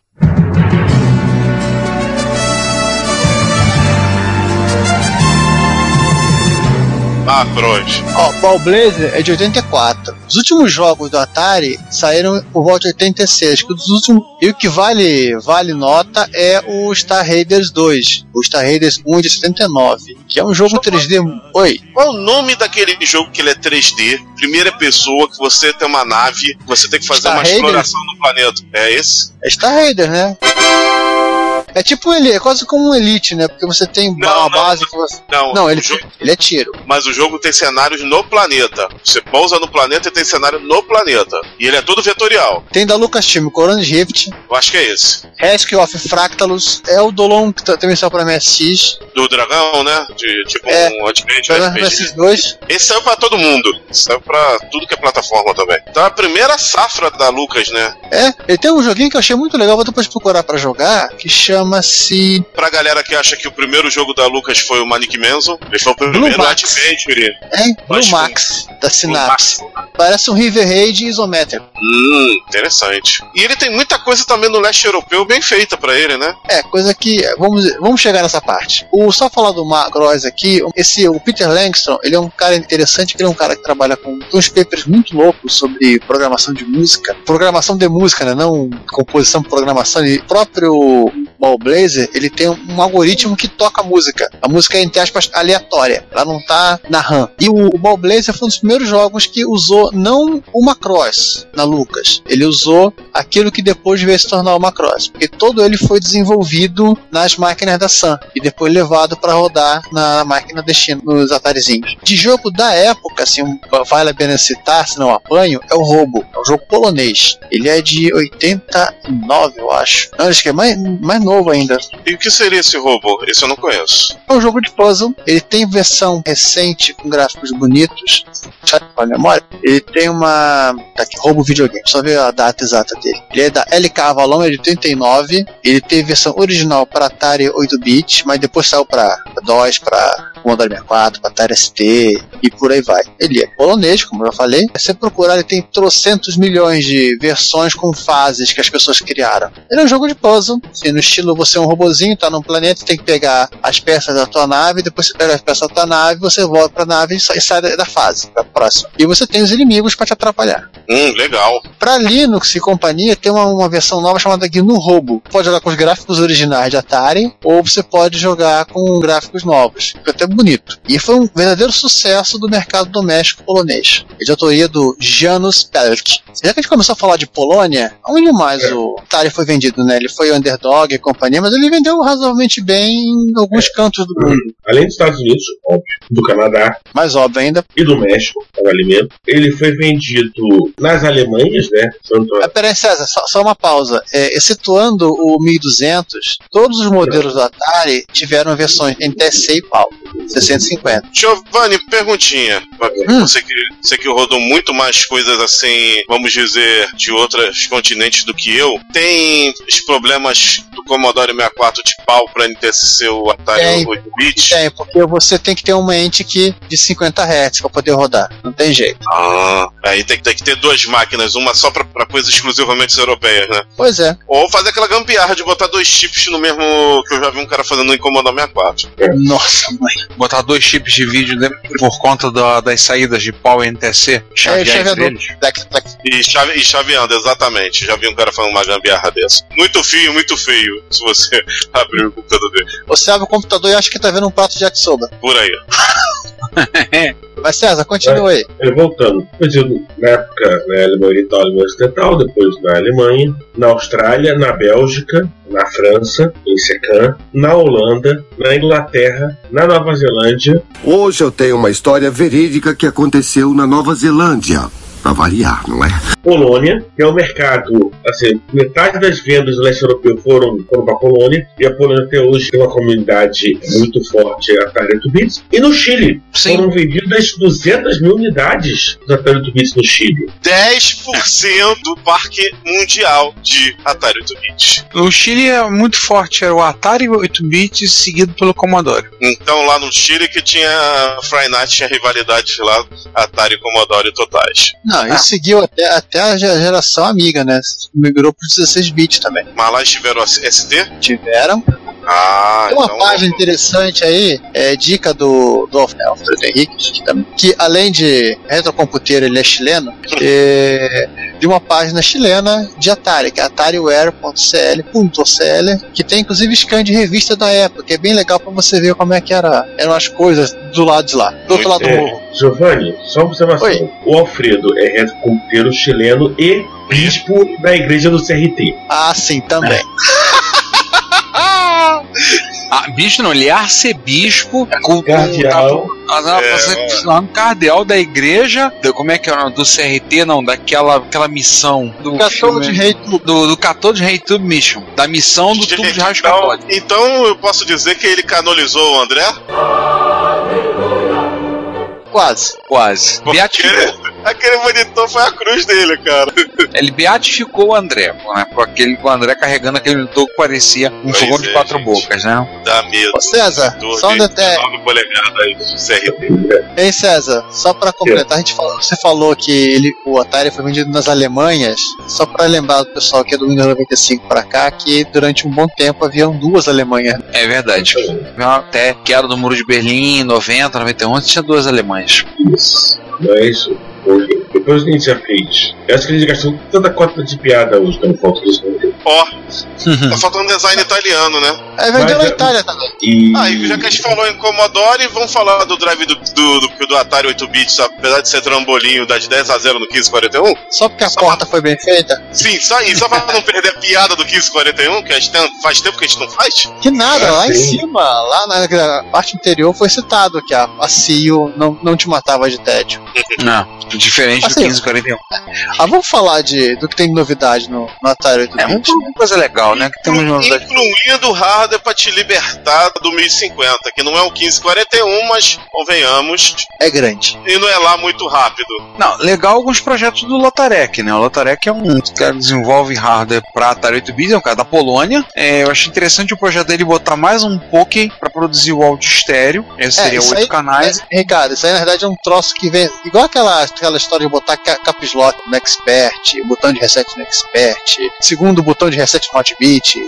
Ah, pronto. Ó, Ball Blazer é de 84. Os últimos jogos do Atari saíram por volta de 86. Que os últimos, e o que vale, vale nota é o Star Raiders 2. O Star Raiders 1 de 79. Que é um jogo 3D. Oi. Qual o nome daquele jogo que ele é 3D? Primeira pessoa, que você tem uma nave, você tem que fazer Star uma Raiders? exploração no planeta. É esse? É Star Raiders, né? É tipo ele, é quase como um Elite, né? Porque você tem Não, uma não, base que você. Não, Não, ele, jogo- ele é tiro. mas o jogo tem cenários no planeta. Você pousa no planeta e tem cenário no planeta. E ele é todo vetorial. Tem da Lucasfilm, Coronas Rift, Eu acho que é esse. Rescue of Fractalus, é o Dolon que tá- também saiu pra MSX, Do dragão, né? De, tipo É. um RPG. MSX 2. Esse saiu pra todo mundo. Saiu pra tudo que é plataforma também. Então é a primeira safra da Lucas, né? É, ele tem um joguinho que eu achei muito legal, vou depois procurar pra jogar, que chama-se Pra galera que acha que o primeiro jogo da Lucas foi o Manic Manson, ele foi o primeiro. Adventure. é, Blue Mas com- Max, da Synapse. Parece um River Raid isométrico. Hum, interessante. E ele tem muita coisa também no leste europeu bem feita pra ele, né? É, coisa que. Vamos, vamos chegar nessa parte. O, só falar do Macross aqui, esse, o Peter Langston, ele é um cara interessante, ele é um cara que trabalha com uns papers muito loucos sobre programação de música. Programação de música, né? Não composição, programação. E próprio Ball Blazer, ele tem um algoritmo que toca a música. A música é, entre aspas, aleatória. Ela não tá na RAM. E o, o Ball Blazer foi um dos primeiros jogos que usou não o Macross na Lucas. Ele usou aquilo que depois veio se tornar o Macross. Porque todo ele foi desenvolvido nas máquinas da Sun. E depois levado para rodar na máquina destino, nos Atarizinhos. De jogo da época, assim, vale a pena citar, se não apanho, é o Robo. É um jogo polonês. Ele é de 89, eu acho. Não, acho que é mais, mais novo ainda. E o que seria esse robô? Esse eu não conheço. É um jogo de puzzle. Ele tem versão recente com gráficos bonitos. Sabe é a memória? Ele tem uma. Tá aqui, roubo videogame. Só ver a data exata dele. Ele é da LK Avalon, é de 89. Ele teve versão original para Atari 8-bit, mas depois saiu para DOS, para Commodore 64, para Atari ST e por aí vai. Ele é polonês, como eu já falei. Se você procurar, ele tem trocentos milhões de versões com fases que as pessoas criaram. Ele é um jogo de puzzle, assim, no estilo você é um robozinho, tá num planeta, tem que pegar as peças da tua nave, depois você pega as peças da tua nave, você volta pra nave e sai, da, fase, pra próxima. E você tem os inimigos pra te atrapalhar. Hum, legal. Pra Linux e companhia, tem uma, uma versão nova chamada GNU Robo. Pode jogar com os gráficos originais de Atari, ou você pode jogar com gráficos novos. Fica até bonito. E foi um verdadeiro sucesso do mercado doméstico polonês. É de autoria do Janusz Pelk. Já que a gente começou a falar de Polônia, onde mais o Atari foi vendido, né? Ele foi underdog e companhia, mas ele vendeu razoavelmente bem em alguns cantos do mundo. Além dos Estados Unidos, óbvio, do Canadá Mais óbvio ainda. e do México, o alimento, ele foi vendido nas Alemanhas, né? Tanto Ah, peraí, César, só, só uma pausa. É, excetuando o 1200, todos os modelos do Atari tiveram versões NTSC e PAL. 650. Giovanni, perguntinha. Hum. Você, que, você que rodou muito mais coisas assim, vamos dizer, de outros continentes do que eu, tem os problemas do Commodore 64 de pau pra NTSC o Atari Tem. 8-bit? Tem, porque você tem que ter uma ente que de 50 Hz para poder rodar. Não tem jeito. Ah, aí tem, que- tem que ter duas máquinas, uma só pra, pra coisas exclusivamente europeias, né? Pois é. Ou fazer aquela gambiarra de botar dois chips no mesmo que eu já vi um cara fazendo no Commodore 64. Nossa, mãe. Botar dois chips de vídeo por conta da- das saídas de pau NTC. É, eles. Black, black. E, chave, e chaveando, exatamente. Já vi um cara fazendo uma gambiarra dessa. Muito feio, muito feio, se você abrir o computador dele. Você abre o computador e acha que tá vendo um prato de yakisoba. Por aí. Mas César, continua aí. É, voltando, vendido na época na Alemanha Oriental, Alemanha Ocidental, depois na Alemanha, na Austrália, na Bélgica, na França, em Secan, na Holanda, na Inglaterra, na Nova Zelândia, Hoje eu tenho uma história verídica que aconteceu na Nova Zelândia. Pra variar, não é? Polônia, que é o mercado, assim, metade das vendas do leste europeu foram, foram para a Polônia, e a Polônia até hoje tem uma comunidade muito forte Atari 8 bits. E no Chile, Sim. foram vendidas 200 mil unidades dos Atari 8 bits no Chile. 10% do parque mundial de Atari 8-bit. O Chile é muito forte, era o Atari 8-bit seguido pelo Commodore. Então lá no Chile que tinha Friday Night, tinha rivalidades lá, Atari e Commodore totais. Não, isso seguiu até, até a ge- geração amiga, né? Migrou pro 16 bits também. Mas lá tiveram ST? Tiveram. Ah, Tem uma então. página interessante aí, é dica do, do Alfredo Henrique, que, também- que além de retrocomputeiro, ele é chileno, é, de uma página chilena de Atari, que é atariware.cl.cl, que tem inclusive scan de revista da época, que é bem legal pra você ver como é que era, eram as coisas do lado de lá, do outro lado do É, morro. Giovanni, só uma observação. Oi. O Alfredo é retrocomputeiro chileno e bispo da igreja do CRT. Ah, sim, também. Ah, bicho não, ele é arcebispo, com, Cardeal. Ah, não, É, cardeal da igreja, do- como é que é o nome? Do CRT, não, daquela aquela missão do Catolo de Rei Tudo. do, do Cathode Rei Tube Mission, da missão do tubo de raios então, então eu posso dizer que ele canonizou o André? Quase. Quase. Porque Beatificou. Aquele monitor foi a cruz dele, cara. Ele beatificou o André, né? Com aquele com o André carregando aquele monitor que parecia um Pois fogão de é, quatro gente. bocas, né? Dá medo. Ô César, só um de detalhe. 19 polegadas CRT. Ei César, só pra completar, a gente falou, você falou que ele, o Atari foi vendido nas Alemanhas, só pra lembrar do pessoal que é do Windows 95 pra cá, que durante um bom tempo haviam duas Alemanhas. É verdade. Até queda do Muro de Berlim, 90, 91, tinha duas alemães. Mas hoje, depois que a gente já fez. Eu acho que a gente gastou tanta cota de piada hoje pelo falta disso. Ó, tá faltando design italiano, né? Aí vendeu na é- Itália também. E. Ah, e já que a gente falou em Commodore, vamos falar do drive do, do, do, do Atari 8-bits, apesar de ser trambolinho, dá de 10 a 0 no 1541? Só porque a Só- porta foi bem feita? Sim, só, e só pra não perder a piada do 1541, que a gente tem- faz tempo que a gente não faz? Que nada, Ah, lá em sim. cima, lá na, na parte interior foi citado que a, a CIO não, não te matava de tédio. Não, diferente Assim, do 1541. Ah, vamos falar de, do que tem de novidade no, no Atari 8 É uma uma coisa legal, né? Que temos novidade. Incluindo o hardware pra te libertar do 1050, que não é o 1541, mas convenhamos, É grande. e não é lá muito rápido. Não, legal alguns projetos do Lotarek, né? O Lotarek é um cara que desenvolve hardware pra Atari 8 bits, é um cara da Polônia. É, eu acho interessante o projeto dele botar mais um poke pra produzir o áudio estéreo. Esse seria isso oito canais. É, Ricardo, isso aí na verdade é um troço que vem. Igual aquela, aquela história de botar ca- caps lock no Expert, botão de reset no Expert, segundo botão de reset no Hotbit.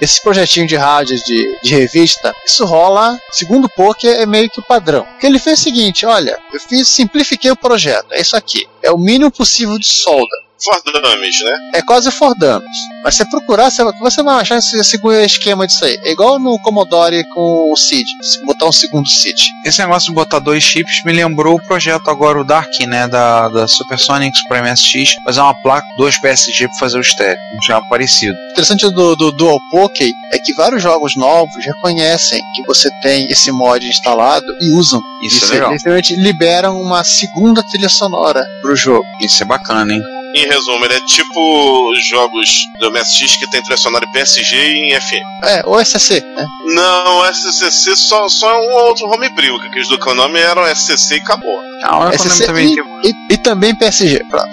Esse projetinho de rádio de, de revista, isso rola, segundo o Poker, é meio que o padrão. Que ele fez é o seguinte: olha, eu fiz, simplifiquei o projeto, é isso aqui. É o mínimo possível de solda. For Dummies, né? É quase for dummies. Mas se você procurar, você, você vai achar esse, esse esquema disso aí. É igual no Commodore com o SID. Botar um segundo SID. Esse negócio de botar dois chips me lembrou o projeto agora, o Dark, né? Da, da Supersonics para MSX. Fazer uma placa, dois PSG para fazer o estéreo. Não tinha parecido. O interessante do, do Dual Poké é que vários jogos novos reconhecem que você tem esse mod instalado e usam. Isso, é legal. literalmente liberam uma segunda trilha sonora pro jogo. Isso é bacana, hein? Em resumo, ele é tipo jogos do MSX que tem trilha sonora em PSG e em FM. É, ou SCC, né? Não, o SCC só, só é um outro homebrew, que aqueles do Konami eram SCC e acabou. A hora que eu SCC também e, tem- e, e também PSG, pronto.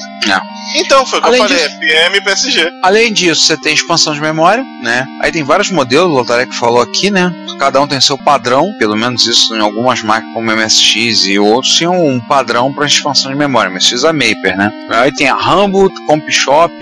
Então, foi o que Além eu falei, disso- FM e PSG. Além disso, você tem expansão de memória, né? Aí tem vários modelos, o Lotarek falou aqui, né? Cada um tem seu padrão, pelo menos isso em algumas máquinas como MSX e outros tinham um padrão para expansão de memória, MSX a Maper, né? Aí tem a Rambo, Comp Shop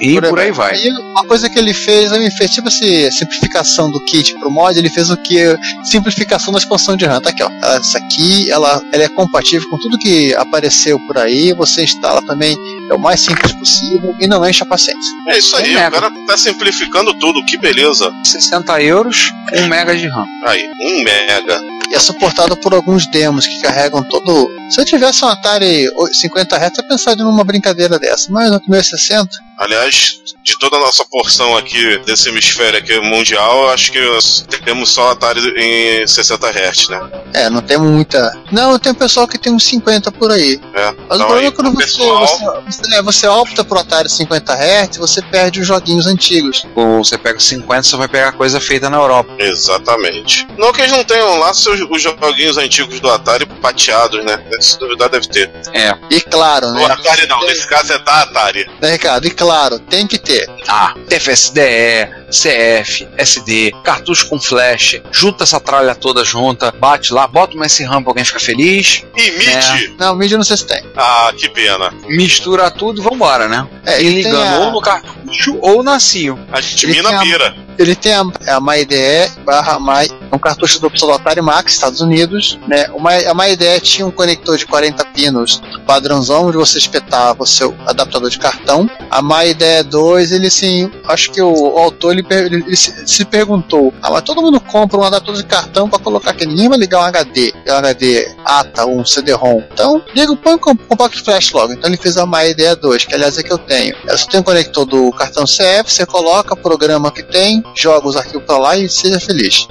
e por aí vai. Aí uma coisa que ele fez, ele fez tipo assim, simplificação do kit pro mod, ele fez o que? Simplificação da expansão de RAM. Tá aqui, ó. Essa aqui, ela, ela é compatível com tudo que apareceu por aí, você instala também, é o mais simples possível e não enche a paciência. É isso aí, Um o mega. cara tá simplificando tudo, que beleza. 60 euros, 1 mega de RAM. Aí, um mega. E é suportado por alguns demos que carregam todo. Se eu tivesse um Atari 50 Hz, eu pensaria numa brincadeira dessa, mas no meu 60, Aliás, de toda a nossa porção aqui desse hemisfério aqui mundial, eu acho que nós temos só Atari em 60 Hz, né? é, não temos muita. Não, tem um pessoal que tem uns 50 por aí. É. Mas o Então, problema aí, é quando você, pessoal, você, você, é, você opta por Atari 50 Hz, você perde os joguinhos antigos. Ou você pega os 50, você vai pegar coisa feita na Europa. Exatamente. Não que eles não tenham lá seus, os joguinhos antigos do Atari pateados, né? Se duvidar, deve ter. É. E claro, O né? Atari não, nesse caso é da Atari. Né, Ricardo? E claro, tem que ter. Ah, TFSDE, CF, SD, cartucho com flash, junta essa tralha toda junta, bate lá, bota uma S-RAM pra alguém ficar feliz, E MIDI? Não, mídia não sei se tem. Ah, que pena. mistura tudo e vambora, né? É, e ligando a- ou no cartucho ou na CIO. A gente Ele mina a- pira. Ele tem a, a MyDE barra My, é um cartucho do do Atari Max, Estados Unidos, né? O My, a MyDE tinha um conector de 40 pinos padrãozão, onde você espetava o seu adaptador de cartão. A MyDE 2, ele sim, acho que o, o autor ele, per- ele se, se perguntou: ah, mas todo mundo compra um adaptador de cartão para colocar aqui, ninguém vai ligar um HD, um HD ATA ou um CD-ROM. Então, liga, põe um compact flash logo. Então ele fez a MyDE 2, que aliás é que eu tenho. Ela só tem um conector do cartão CF, você coloca o programa que tem, joga os arquivos pra lá e seja feliz.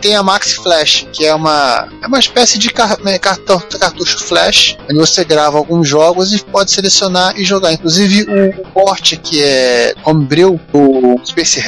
Tem a Max Flash, que é uma, é uma espécie de car- né, cartão, cartucho flash, onde você grava alguns jogos e pode selecionar e jogar. Inclusive o, o que é Homebrew, o Space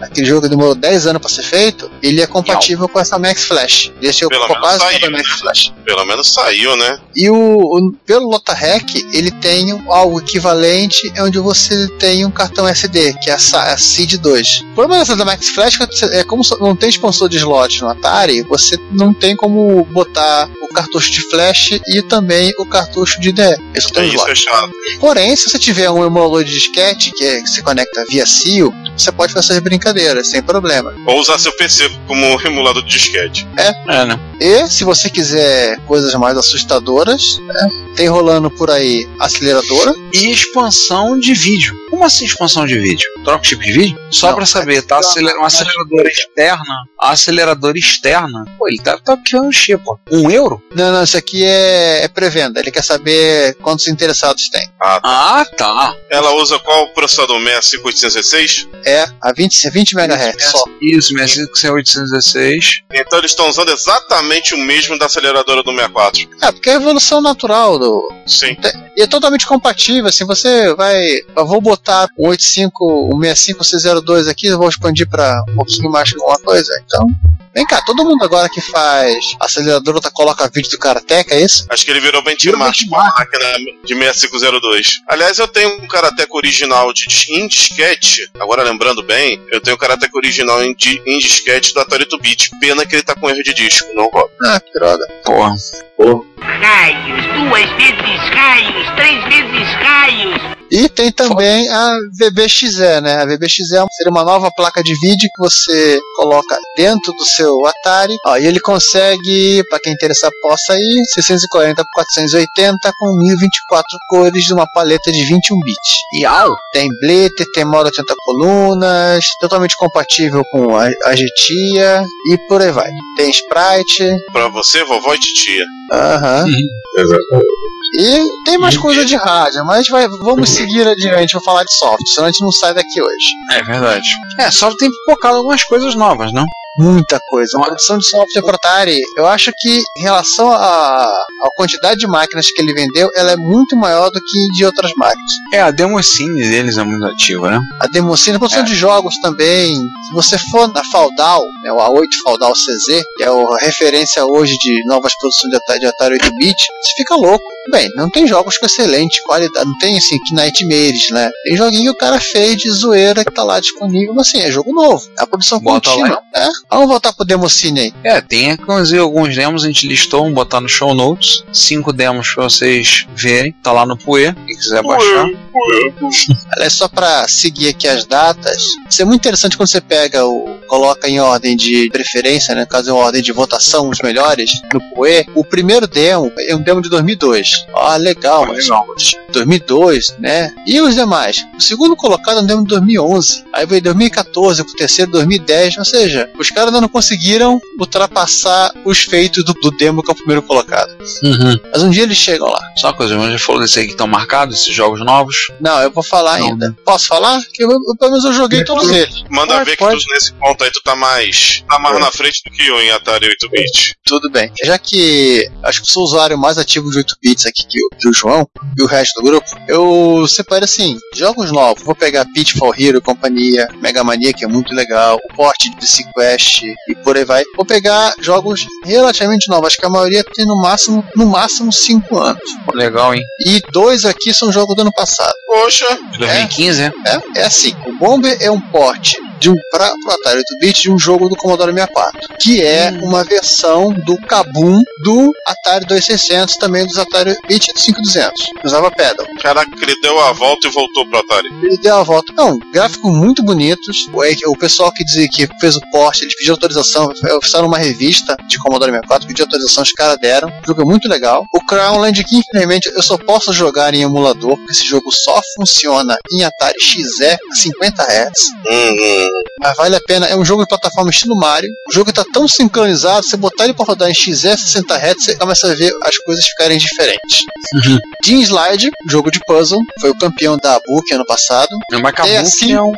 aquele jogo que demorou 10 anos para ser feito, ele é compatível com essa Max Flash. É Pelo menos quase saiu, toda Max né? Flash. Pelo menos saiu, né? E o, o- pelo Lotarec, ele tem algo equivalente onde você tem um cartão SD, que é a, a SID 2. O problema dessa da Max Flash é é como não tem expansor de slot no Atari, você não tem como botar o cartucho de flash e também o cartucho de É tem isso é chato. Porém, se você tiver um emulador de disquete que, é- se conecta via CIO, você pode fazer essas brincadeiras sem problema. Ou usar seu PC como emulador de disquete. É, né? E se você quiser coisas mais assustadoras, né, tem rolando por aí aceleradora. E expansão de vídeo. Como assim expansão de vídeo? Troca o chip de vídeo? Só Não, pra saber, tá? não, Aceler- uma aceleradora externa. A aceleradora externa. Pô, ele tá, tá criando um chip, ó. Um euro? Não, não, isso aqui é, é pré-venda. Ele quer saber quantos interessados tem. Ah, tá. Ela usa qual processador? 65816? É a 20, 20 MHz só. Isso, 65 Então eles estão usando exatamente o mesmo da aceleradora do 64. É, porque é a evolução natural do. Sim. E é totalmente compatível, assim, você vai. Eu vou botar o 85, o 65602 aqui, eu vou expandir pra um pouquinho mais alguma coisa. Então. Vem cá, todo mundo agora que faz aceleradora tá, coloca vídeo do Karateka, é isso? Acho que ele virou benchmark com a máquina de 6502. Aliás, eu tenho um Karateka original de, em disquete. Agora lembrando bem, eu tenho o Karateka original em, di- em disquete do Atari 8-bit. Pena que ele tá com erro de disco, não roda. Ah, que droga. Porra. Pô, Raios, duas vezes raios, três vezes raios. E tem também a VBXE, né? A VBXE seria uma nova placa de vídeo que você coloca dentro do seu Atari. Ó, e ele consegue, para quem interessar, possa ir 640 por 480 com 1024 cores de uma paleta de 21 bits. E au, tem Blitter, tem modo 80 colunas, totalmente compatível com a, a Getia e por aí vai. Tem sprite. Pra você, vovó e titia. Aham. Exatamente. E tem mais coisa de rádio, mas a gente vai, vamos seguir adiante, vou falar de software, senão a gente não sai daqui hoje. É verdade. É, só tem pipocado algumas coisas novas, não? Muita coisa. A produção de software para Atari, eu acho que em relação à quantidade de máquinas que ele vendeu, ela é muito maior do que de outras máquinas. É, a democine deles é muito ativa, né? A Democine, a produção É. de jogos também. Se você for na Faudal, né, o A8 Faudal CZ, que é a referência hoje de novas produções de Atari, de Atari 8-bit, você fica louco. Bem, não tem jogos com excelente qualidade, não tem assim que Nightmares, né? Tem joguinho que o cara fez de zoeira que tá lá disponível, mas assim, é jogo novo. É a produção Bota contínua. É. Vamos voltar pro Democine aí. É, tem inclusive alguns demos, a gente listou, vamos botar no show notes. Cinco demos pra vocês verem. Tá lá no Poe, quem quiser baixar. Aliás, só para seguir aqui as datas, isso é muito interessante quando você pega o. coloca em ordem de preferência, né? No caso, em ordem de votação, os melhores, no Poe. O primeiro demo é um demo de 2002. Ah, legal, mas. 2002, né? E os demais? O segundo colocado é um demo de 2011. Aí veio 2014, o terceiro 2010. Ou seja, os caras ainda não conseguiram ultrapassar os feitos do, do demo que é o primeiro colocado. Uhum. Mas um dia eles chegam lá. Só uma coisa, mas já falou desse aí que estão marcados, esses jogos novos. Não, eu vou falar Não, ainda. Posso falar? Que eu, eu- pelo menos eu joguei todos eles. Manda Pode, ver que pode. tu, nesse ponto aí tu tá mais. tá mais na frente do que eu em Atari 8-bit. Tudo bem. Já que acho que sou o usuário mais ativo de 8 bits aqui que o, que o João e o resto do grupo, eu separei assim: jogos novos. Vou pegar Pitfall Hero e companhia, Mega Mania, que é muito legal, o port de Sequest e por aí vai. Vou pegar jogos relativamente novos, acho que a maioria tem no máximo, no máximo 5 anos. Legal, hein? E dois aqui são jogos do ano passado. Poxa, De 2015, é? É, é assim, o Bomber é um port de um pra, pro Atari 8-bit de um jogo do Commodore 64, que é uma versão do Kabum do Atari 2600, também dos Atari 8-bit e 5200. Usava pedal. caraca, ele deu a volta e voltou pro Atari. Ele deu a volta. Não, gráficos muito bonitos. O, é, o pessoal que dizia que fez o port, eles pediram autorização. Fizeram uma revista de Commodore 64, pediu autorização, os caras deram. O jogo é muito legal. O Crownland, que infelizmente eu só posso jogar em emulador, porque esse jogo só funciona em Atari XE 50 Hz. Hum, hum. Mas vale a pena, é um jogo de plataforma estilo Mario. O jogo tá tão sincronizado, você botar ele pra rodar em XE 60 Hz, você começa a ver as coisas ficarem diferentes. Jean Slide, jogo de puzzle, foi o campeão da Book ano passado. Mas que É assim. é uma.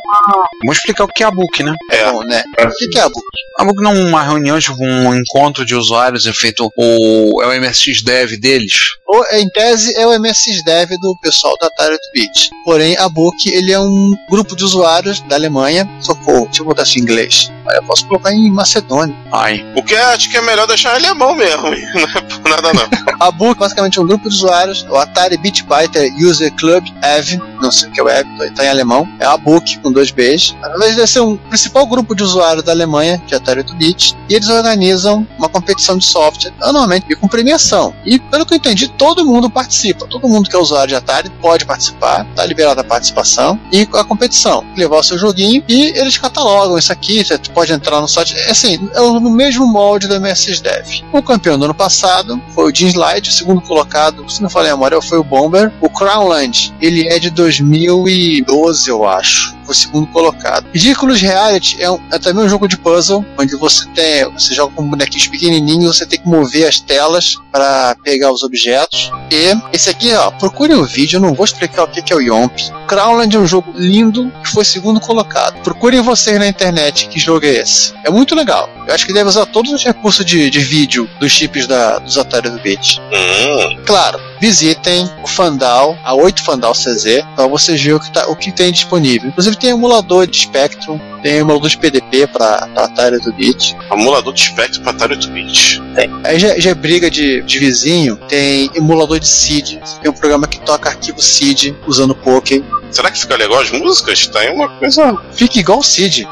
Vamos explicar o que é a Book, né? É. Bom, né? O que, é a Book? A Book não é uma reunião, tipo um encontro de usuários, é feito o. é o MSX Dev deles. Ou, em tese, é o MSX Dev do pessoal da Atari 8-bit. Porém, a Book, ele é um grupo de usuários da Alemanha. Socorro, deixa eu botar isso em Mas eu posso colocar em Macedônia. Ai. O que acho que é melhor deixar ele alemão mesmo, não é por nada não. A Book, basicamente, é um grupo de usuários. O Atari Fighter User Club EV, não sei o que é o EV, tá em alemão. É a Book, com dois Bs. Verdade, deve ser um principal grupo de usuários da Alemanha, de Atari 8-bit. E eles organizam uma competição de software anualmente e com premiação. E, pelo que eu entendi, todo mundo participa. Todo mundo que é usuário de Atari pode participar. Tá liberada a participação. E a competição. Levar o seu joguinho e eles catalogam isso aqui. Você pode entrar no site. É assim, é no mesmo molde do MSX Dev. O campeão do ano passado foi o Jean Slide, o segundo colocado, se não falei a memória, foi o Bomber. O Crownland, ele é de 2012, eu acho. O segundo colocado. Ridiculous Reality é, um- é também um jogo de puzzle, onde você tem, você joga com bonequinhos pequenininhos, você tem que mover as telas para pegar os objetos. E esse aqui, ó, procurem o vídeo, eu não vou explicar o que que é o Yomp. Crownland é um jogo lindo que foi segundo colocado. Procurem vocês na internet que jogo é esse. É muito legal. Eu acho que deve usar todos os recursos de, de vídeo dos chips da, dos Atari do Bit. Hum, Claro, visitem o Fandal, a 8 Fandal CZ, para vocês verem o que, tá, o que tem disponível. Inclusive tem emulador de Spectrum, tem emulador de PDP para Atari do Bit. emulador de Spectrum pra Atari 8-bit. Aí já, já é briga de, de vizinho, tem emulador de SID, tem um programa que toca arquivo SID usando Poké. Será que fica legal as músicas? Tá aí uma coisa. Fica igual o SID.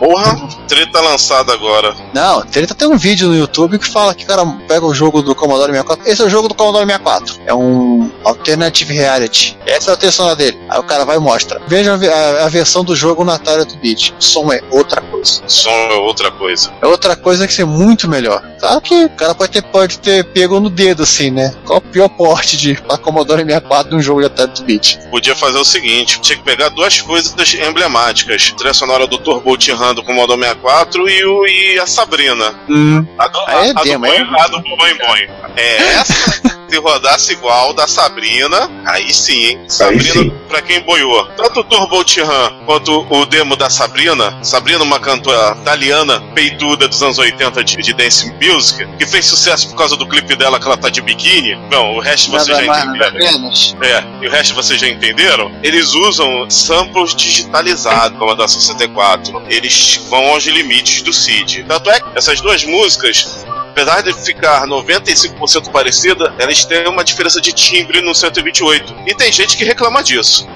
Porra, treta lançada agora. Não, treta tem um vídeo no YouTube que fala que o cara pega o jogo do Commodore 64. Esse é o jogo do Commodore 64. É um Alternative Reality. Essa é a sonora dele. Aí o cara vai e mostra. Veja a, a- a versão do jogo no Atari 8-bit. O som é outra coisa. Som é outra coisa. É outra coisa que ser muito melhor. Claro que o cara pode ter, pode ter pego no dedo, assim, né? Qual o pior porte de pra Commodore 64 de um jogo de Atari 8-bit? Podia fazer o seguinte: tinha que pegar duas coisas emblemáticas: a trilha sonora do Turbo Han do Commodore 64 e, o, e a Sabrina. Hum. A do, Ah, é a, a do é? Boing, a do Boing Boing. É essa. Se rodasse igual da Sabrina, aí sim, hein? Sabrina, sim. pra quem boiou. Tanto o Turbo Han quanto o demo da Sabrina. Sabrina, uma cantora italiana, peituda dos anos 80 de, de dance music, que fez sucesso por causa do clipe dela que ela tá de biquíni. Não, o resto vocês Nada já mais, nada entenderam. É, e o resto vocês já entenderam? Eles usam samples digitalizados, como a da 64. Eles vão aos limites do CID. Tanto é que essas duas músicas, apesar de ficar 95% parecida, elas têm uma diferença de timbre no 128. E tem gente que reclama disso.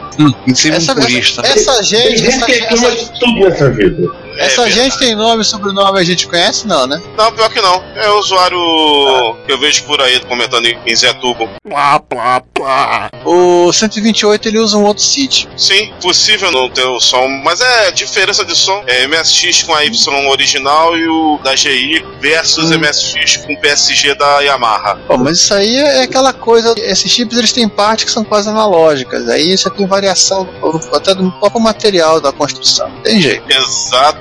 Em cima Essa, um essa, essa Tem gente, gente essa, que reclama essa, de tudo nessa vida. Essa É gente tem nome e sobrenome a gente conhece? Não, né? Não, pior que não. É o usuário que eu vejo por aí comentando em Zé Tubo. O 128 ele usa um outro sítio. Sim, possível não ter o som, mas é diferença de som. É MSX com a Y original e o da GI versus Hum. MSX com PSG da Yamaha. Pô, mas isso aí é aquela coisa. Esses chips eles têm partes que são quase analógicas. Aí você tem variação até do próprio material da construção. Não Tem jeito.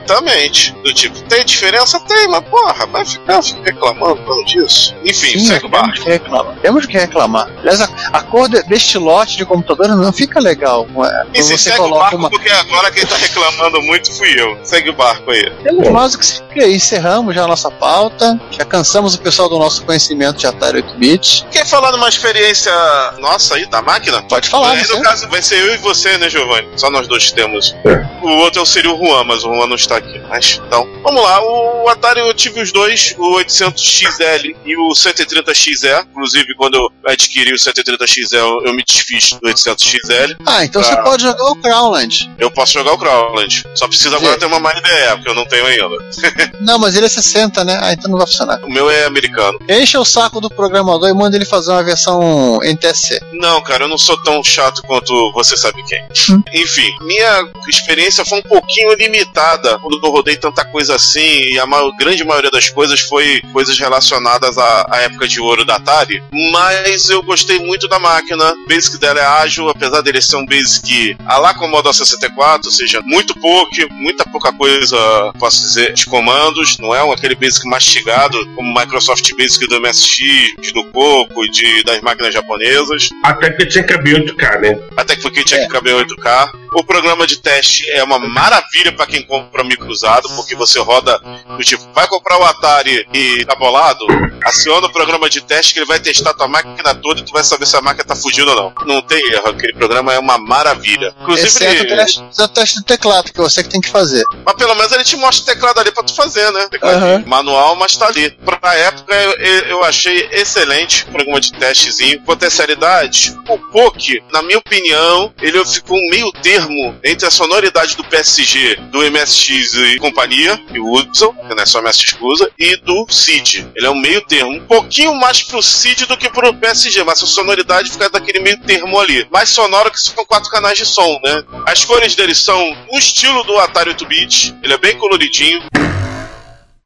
Exatamente. Do tipo, tem diferença? Tem, mas porra, vai ficar reclamando por disso. Enfim, Sim, segue o temos barco. que reclamar. Temos que reclamar. Aliás, a, a cor de- deste lote de computador não fica legal. é? E se você segue o coloca barco, uma. porque agora quem tá reclamando muito fui eu. Segue o barco aí. Temos mais o que se encerramos já a nossa pauta. Já cansamos o pessoal do nosso conhecimento de Atari 8-bit. Quer falar numa experiência nossa aí, da máquina? Pode falar, Aí, no caso, vai ser eu e você, né, Giovanni? Só nós dois temos. O outro seria o Juan, mas o Juan não está aqui. Mas, então, vamos lá. O Atari eu tive os dois, o 800XL e o 130XE. Inclusive, quando eu adquiri o 130XL, eu me desfiz do 800XL. Ah, então Ah. você pode jogar o Crownland. Eu posso jogar o Crowland. Só precisa agora ter uma má ideia, porque eu não tenho ainda. Não, mas ele é 60, né? Ah, então não vai funcionar. O meu é americano. Enche o saco do programador e manda ele fazer uma versão NTSC. Não, cara, eu não sou tão chato quanto você sabe quem. Hum. Enfim, minha experiência foi um pouquinho limitada quando eu rodei tanta coisa assim, e a ma- grande maioria das coisas foi coisas relacionadas à, à época de ouro da Atari. Mas eu gostei muito da máquina. O basic dela é ágil, apesar dele ser um basic a lá Commodore 64, ou seja, muito pouco, muita pouca coisa, posso dizer, de comandos. Não é aquele basic mastigado como o Microsoft Basic do MSX, do Coco e de, das máquinas japonesas. Até que tinha que abrir 8K, né? Até que porque tinha É. que caber 8K. O programa de teste é uma maravilha para quem compra micro usado, porque você roda do tipo, vai comprar o Atari e tá bolado, aciona o programa de teste que ele vai testar tua máquina toda e tu vai saber se a máquina tá fugindo ou não. Não tem erro, aquele programa é uma maravilha. Inclusive, Exceto o ele- teste, exceto o teste do teclado, que é você que tem que fazer. mas pelo menos ele te mostra o teclado ali pra tu fazer, né? Aham. manual, mas tá ali. Pra época eu, eu- achei excelente o programa de testezinho. Potencialidades, o POC, na minha opinião, ele ficou um meio termo entre a sonoridade do PSG, do MSX e companhia, que usam, que não é só MSX que usa, e do CID. Ele é um meio termo. Um pouquinho mais pro CID do que pro PSG, mas a sonoridade fica daquele meio termo ali. Mais sonoro que são quatro canais de som, né? As cores dele são o estilo do Atari 8-bit, ele é bem coloridinho.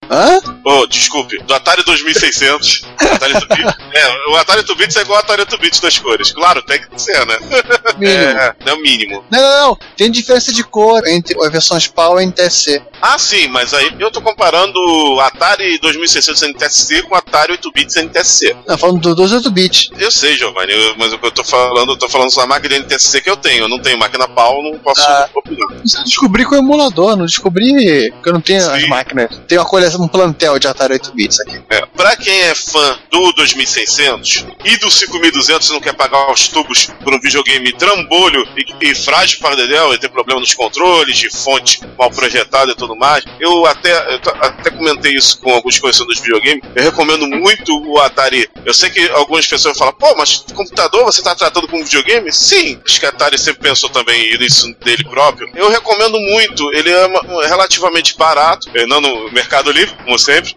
Hã? Oh, desculpe, do Atari 2600. Atari 8-bit. É, o Atari 8-bits é igual ao Atari 8-bits das cores. Claro, tem que ser, né? Mínimo. É, é o mínimo. Não, não, não. Tem diferença de cor entre as versões PAL e NTSC. Ah, sim, mas aí eu tô comparando o Atari 2600 NTSC com o Atari 8-bits NTSC. Não, falando do 12 8-bit. Eu sei, Giovanni, eu- mas o que eu tô falando, eu tô falando da máquina de NTSC que eu tenho. Eu não tenho máquina PAL, não posso Ah. opinar. Descobri com o emulador, não descobri que eu não tenho as Sim. máquinas. Tem uma coleção, um plantel de Atari 8 bits aqui. É, pra quem é fã do 2600 e do 5200 e não quer pagar os tubos por um videogame trambolho e, e frágil para dedéu e ter problema nos controles, de fonte mal projetada e tudo mais, eu até, eu até comentei isso com alguns conhecedores de videogame. Eu recomendo muito o Atari. Eu sei que algumas pessoas falam, pô, mas computador você tá tratando como videogame? Sim, acho que a Atari sempre pensou também nisso dele próprio. Eu recomendo muito, ele é relativamente barato, eh, não no Mercado Livre, como sempre.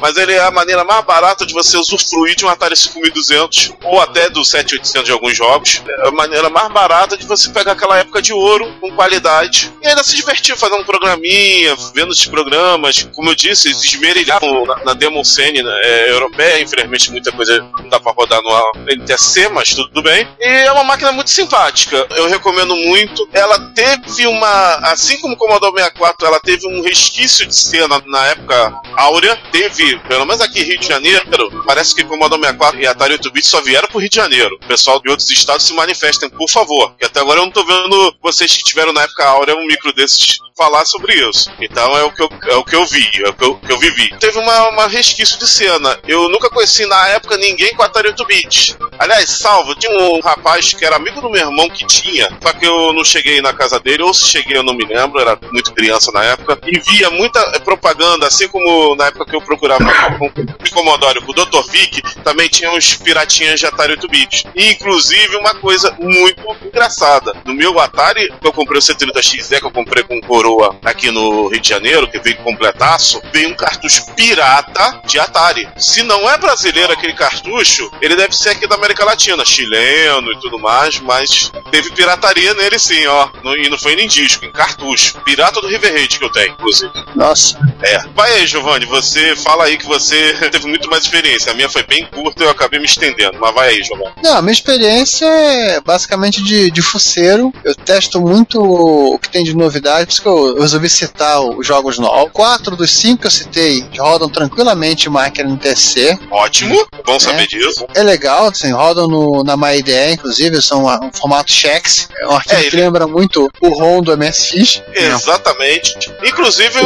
Mas ele é a maneira mais barata de você usufruir de um Atari 5200 ou até do 7800 de alguns jogos. É a maneira mais barata de você pegar aquela época de ouro com qualidade e ainda se divertir fazendo um programinha, vendo esses programas. Como eu disse, eles esmerilhavam na, na demo scene né, é, europeia, infelizmente muita coisa não dá pra rodar no NTSC, mas tudo bem. E é uma máquina muito simpática. Eu recomendo muito. Ela teve uma. Assim como o Commodore 64, ela teve um resquício de cena na época áurea. Teve, pelo menos aqui em Rio de Janeiro, parece que Commodore 64 e Atari 8-bit só vieram pro Rio de Janeiro. O pessoal de outros estados se manifestem, por favor. Que até agora eu não tô vendo vocês que tiveram na época áurea um micro desses falar sobre isso. Então é o que eu, é o que eu vi, é o que eu, que eu vivi. Teve uma, uma resquício de cena. Eu nunca conheci na época ninguém com Atari 8-bit. Aliás, salvo, tinha um rapaz que era amigo do meu irmão que tinha, só que eu não cheguei na casa dele, ou se cheguei eu não me lembro, era muito criança na época, e via muita propaganda, assim como na época que eu procurava com o Commodore, com o Dr. Vic, também tinha uns piratinhas de Atari 8-bit. E inclusive uma coisa muito engraçada. No meu Atari, que eu comprei o C30XE, que eu comprei com coroa aqui no Rio de Janeiro, que veio completaço, veio um cartucho pirata de Atari. Se não é brasileiro aquele cartucho, ele deve ser aqui da América Latina, chileno e tudo mais, mas teve pirataria nele sim, ó. No- e não foi nem disco, em cartucho. Pirata do River Raid que eu tenho, inclusive. Nossa. É. Vai aí, Giovanni, você fala aí que você teve muito mais experiência. A minha foi bem curta e eu acabei me estendendo. Mas vai aí, Giovanni. Não, a minha experiência é basicamente de, de fuceiro. Eu testo muito o que tem de novidade, por isso que eu, eu resolvi citar os jogos novos. Quatro dos cinco que eu citei rodam tranquilamente máquina NTSC. Ótimo, bom saber disso. É legal, assim, rodam no, na MyIDE, inclusive, são um formato chex. É um arquivo É, que ele- lembra muito o ROM do MSX. Exatamente. Inclusive,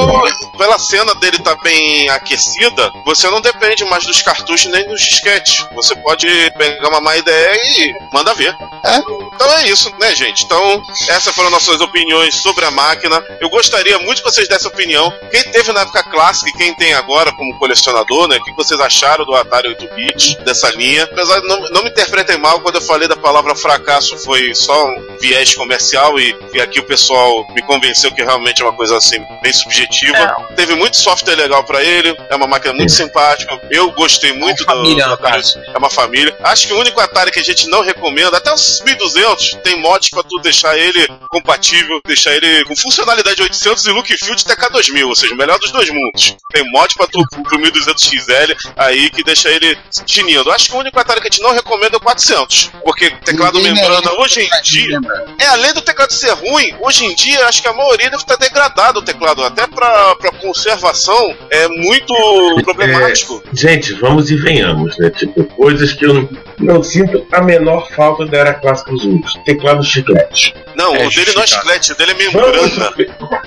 pela cena dele tá bem aquecida, você não depende mais dos cartuchos nem dos disquetes. Você pode pegar uma ideia e manda ver. É. Então é isso, né, gente? Então, essas foram nossas opiniões sobre a máquina. Eu gostaria muito que vocês dessem opinião. Quem teve na época clássica e quem tem agora como colecionador, né? O que vocês acharam do Atari 8-bit, dessa linha? Apesar de não, não me interpretem mal, quando eu falei da palavra fracasso foi só um viés comercial e, e aqui o pessoal me convenceu que realmente é uma coisa assim, bem subjetiva. Teve muito software legal pra ele, é uma máquina muito simpática. Eu gostei muito Uma família, do, do Atari. É uma família. Acho que o único Atari que a gente não recomenda, até os 1200, tem mods pra tu deixar ele compatível, deixar ele com funcionalidade 800 e look de TK2000, ou seja, o melhor dos dois mundos. Tem mod pra tu pro 1200XL aí que deixa ele tinindo. Acho que o único Atari que a gente não recomenda é o 400, porque teclado Ninguém membrana merece hoje em dia é, além do teclado ser ruim, hoje em dia acho que a maioria deve estar degradado o teclado. Até pra, pra conservação é muito problemático. Gente, vamos e venhamos, né? Tipo, coisas que eu não, não sinto a menor falta da era clássica dos únicos. Teclado chiclete. Não, É o dele não é chiclete, o dele é membrana.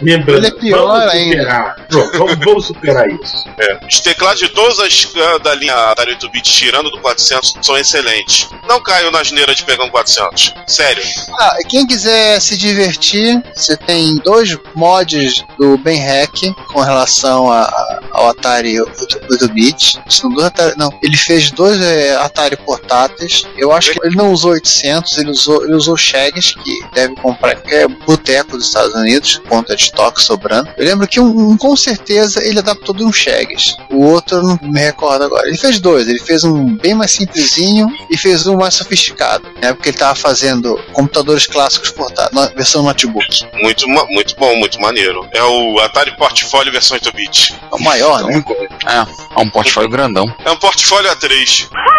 membrana. Ele é pior vamos ainda. superar. Pronto, vamos, vamos superar isso. Os teclados de todas as ah, da linha Atari 8-bit, tirando do 400, são excelentes. Não caio na asneira de pegar um 400. Sério. Ah, e quem quiser se divertir, você tem dois mods do Ben Hack com relação a- a- ao Atari 8-bit. São dois Atari, não, ele fez dois é, Atari portáteis. Eu acho que ele não usou 800, ele usou, ele usou Shags, que deve comprar qualquer boteco dos Estados Unidos, conta de estoque sobrando. Eu lembro que um, um, com certeza ele adaptou de um Shags. O outro eu não me recordo agora. Ele fez dois, ele fez um bem mais simplesinho e fez um mais sofisticado, né? Porque ele tava fazendo computadores clássicos portáteis, na versão notebook. Muito, muito bom, muito maneiro. É o Atari Portfólio versão 8-bit. É o maior, né? É, é um portfólio grandão. É um portfólio A3.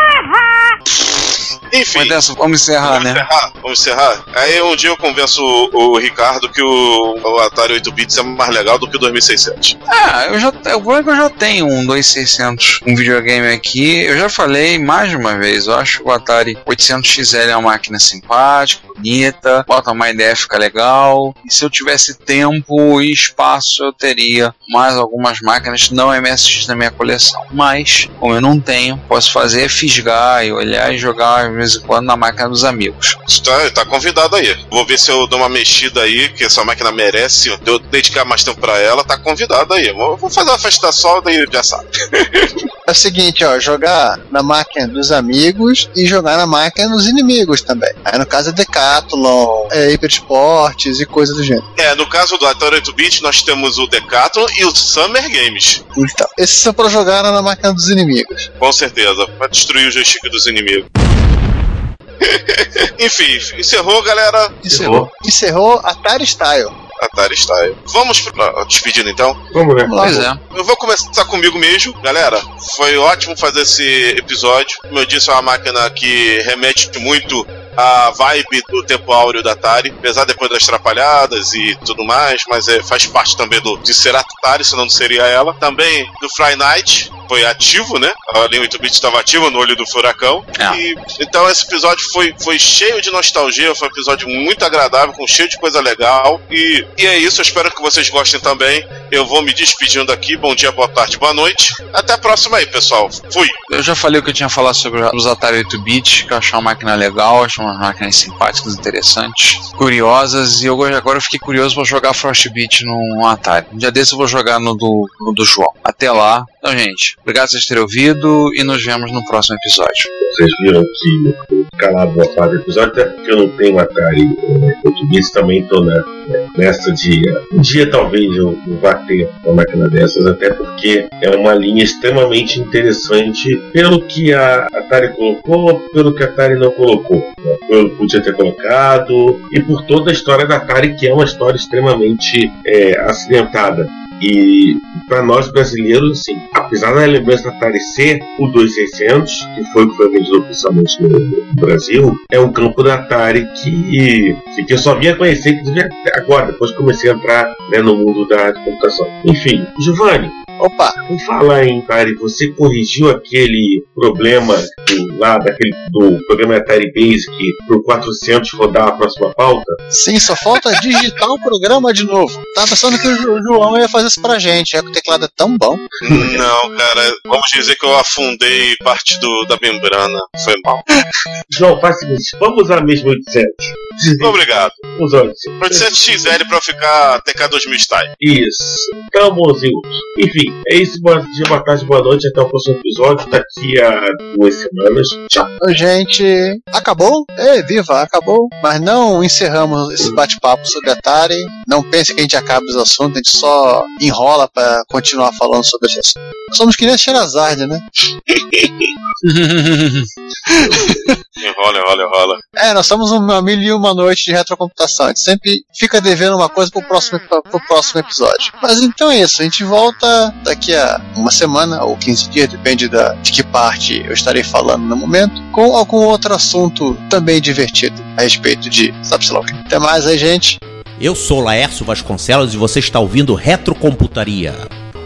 Enfim. Mas dessa, vamos encerrar, Vamos né? encerrar? Vamos encerrar? Aí um dia eu convenço o, o Ricardo que o, o Atari 8 bits é mais legal do que o 2600. Ah, eu já, o problema é que eu já tenho um 2600, um videogame aqui. Eu já falei mais de uma vez. Eu acho que o Atari 800XL é uma máquina simpática, bonita, bota uma ideia, fica legal. E se eu tivesse tempo e espaço, eu teria mais algumas máquinas não MSX na minha coleção. Mas, como eu não tenho, posso fazer é fisgar e olhar e jogar vez em quando na máquina dos amigos. Tá, tá convidado aí. Vou ver se eu dou uma mexida aí, que essa máquina merece. Eu dedicar mais tempo pra ela, tá convidado aí. Vou, vou fazer uma festa sol, daí já sabe. É o seguinte, ó, jogar na máquina dos amigos e jogar na máquina dos inimigos também. Aí no caso é Decathlon, é Hyper Esportes e coisa do gênero. É, no caso do Atari 8-bit, nós temos o Decathlon e o Summer Games. Então, esses são pra jogar na máquina dos inimigos. Com certeza, pra destruir o joystick dos inimigos. Enfim, encerrou, galera. Encerrou. Encerrou Atari Style. Atari Style. Vamos pra despedida então? Vamos, né? Vamos lá. Pois é. Eu vou começar comigo mesmo. Galera, foi ótimo fazer esse episódio. Como eu disse, é uma máquina que remete muito à vibe do tempo áureo da Atari, apesar depois das trapalhadas e tudo mais, mas é, faz parte também do, de ser Atari, senão não seria ela. Também do Fry Night, foi ativo, né? A linha 8-bit estava ativa no olho do furacão. É. E, então esse episódio foi, foi cheio de nostalgia, foi um episódio muito agradável, com cheio de coisa legal. E, e é isso, eu espero que vocês gostem também. Eu vou me despedindo aqui. Bom dia, boa tarde, boa noite. Até a próxima aí, pessoal. Fui. Eu já falei o que eu tinha falado sobre os Atari 8-bit, que eu achei uma máquina legal, achei umas máquinas simpáticas, interessantes, curiosas, e eu agora eu fiquei curioso para jogar Frostbit no Atari. Um dia desse eu vou jogar no do, no do João. Até lá. Então, gente, obrigado por vocês terem ouvido e nos vemos no próximo episódio. Vocês viram que calado boa parte do episódio, até porque eu não tenho Atari né, português, também tô na, nessa de. Um dia talvez eu eu vá ter uma máquina dessas, até porque é uma linha extremamente interessante pelo que a Atari colocou, pelo que a Atari não colocou. né, Pelo que podia ter colocado, e por toda a história da Atari, que é uma história extremamente é, acidentada. E para nós brasileiros, assim, apesar da lembrança ser o 2600, que foi o que foi vendido oficialmente no, Brasil, é um campo da Atari que, que eu só vinha conhecer agora, depois comecei a entrar né, no mundo da computação. Enfim, Giovanni, Opa, por falar em Atari, você corrigiu aquele problema do, lá daquele, do programa Atari Basic pro 400 rodar a próxima pauta? sim, só falta digitar o programa de novo. Tava pensando que o Jo- João ia fazer isso pra gente, já que o teclado é tão bom. Não, cara, vamos dizer que eu afundei parte do, da membrana. Foi mal. João, faz o seguinte, vamos usar mesmo 800. Obrigado. Usar 800. 800XL pra ficar TK2000 style. Isso. Então, bonzinhos. Enfim, é isso. Bom dia, boa tarde, boa noite. Até o próximo episódio. Daqui a duas semanas. Tchau. Gente, acabou? É, viva, acabou. Mas não encerramos esse bate-papo sobre Atari. Não pense que a gente acaba os assuntos, a gente só enrola pra continuar falando sobre esse assunto. Somos que nem a Sherazade, né? Enrola, enrola, enrola. É, nós somos uma mil e uma noite de retrocomputação. A gente sempre fica devendo uma coisa pro próximo, pro próximo episódio. Mas então é isso. A gente volta daqui a uma semana ou 15 dias, depende da, de que parte eu estarei falando no momento, com algum outro assunto também divertido a respeito de sabe-se lá o quê. Até mais aí, gente. Eu sou Laércio Vasconcelos e você está ouvindo Retrocomputaria.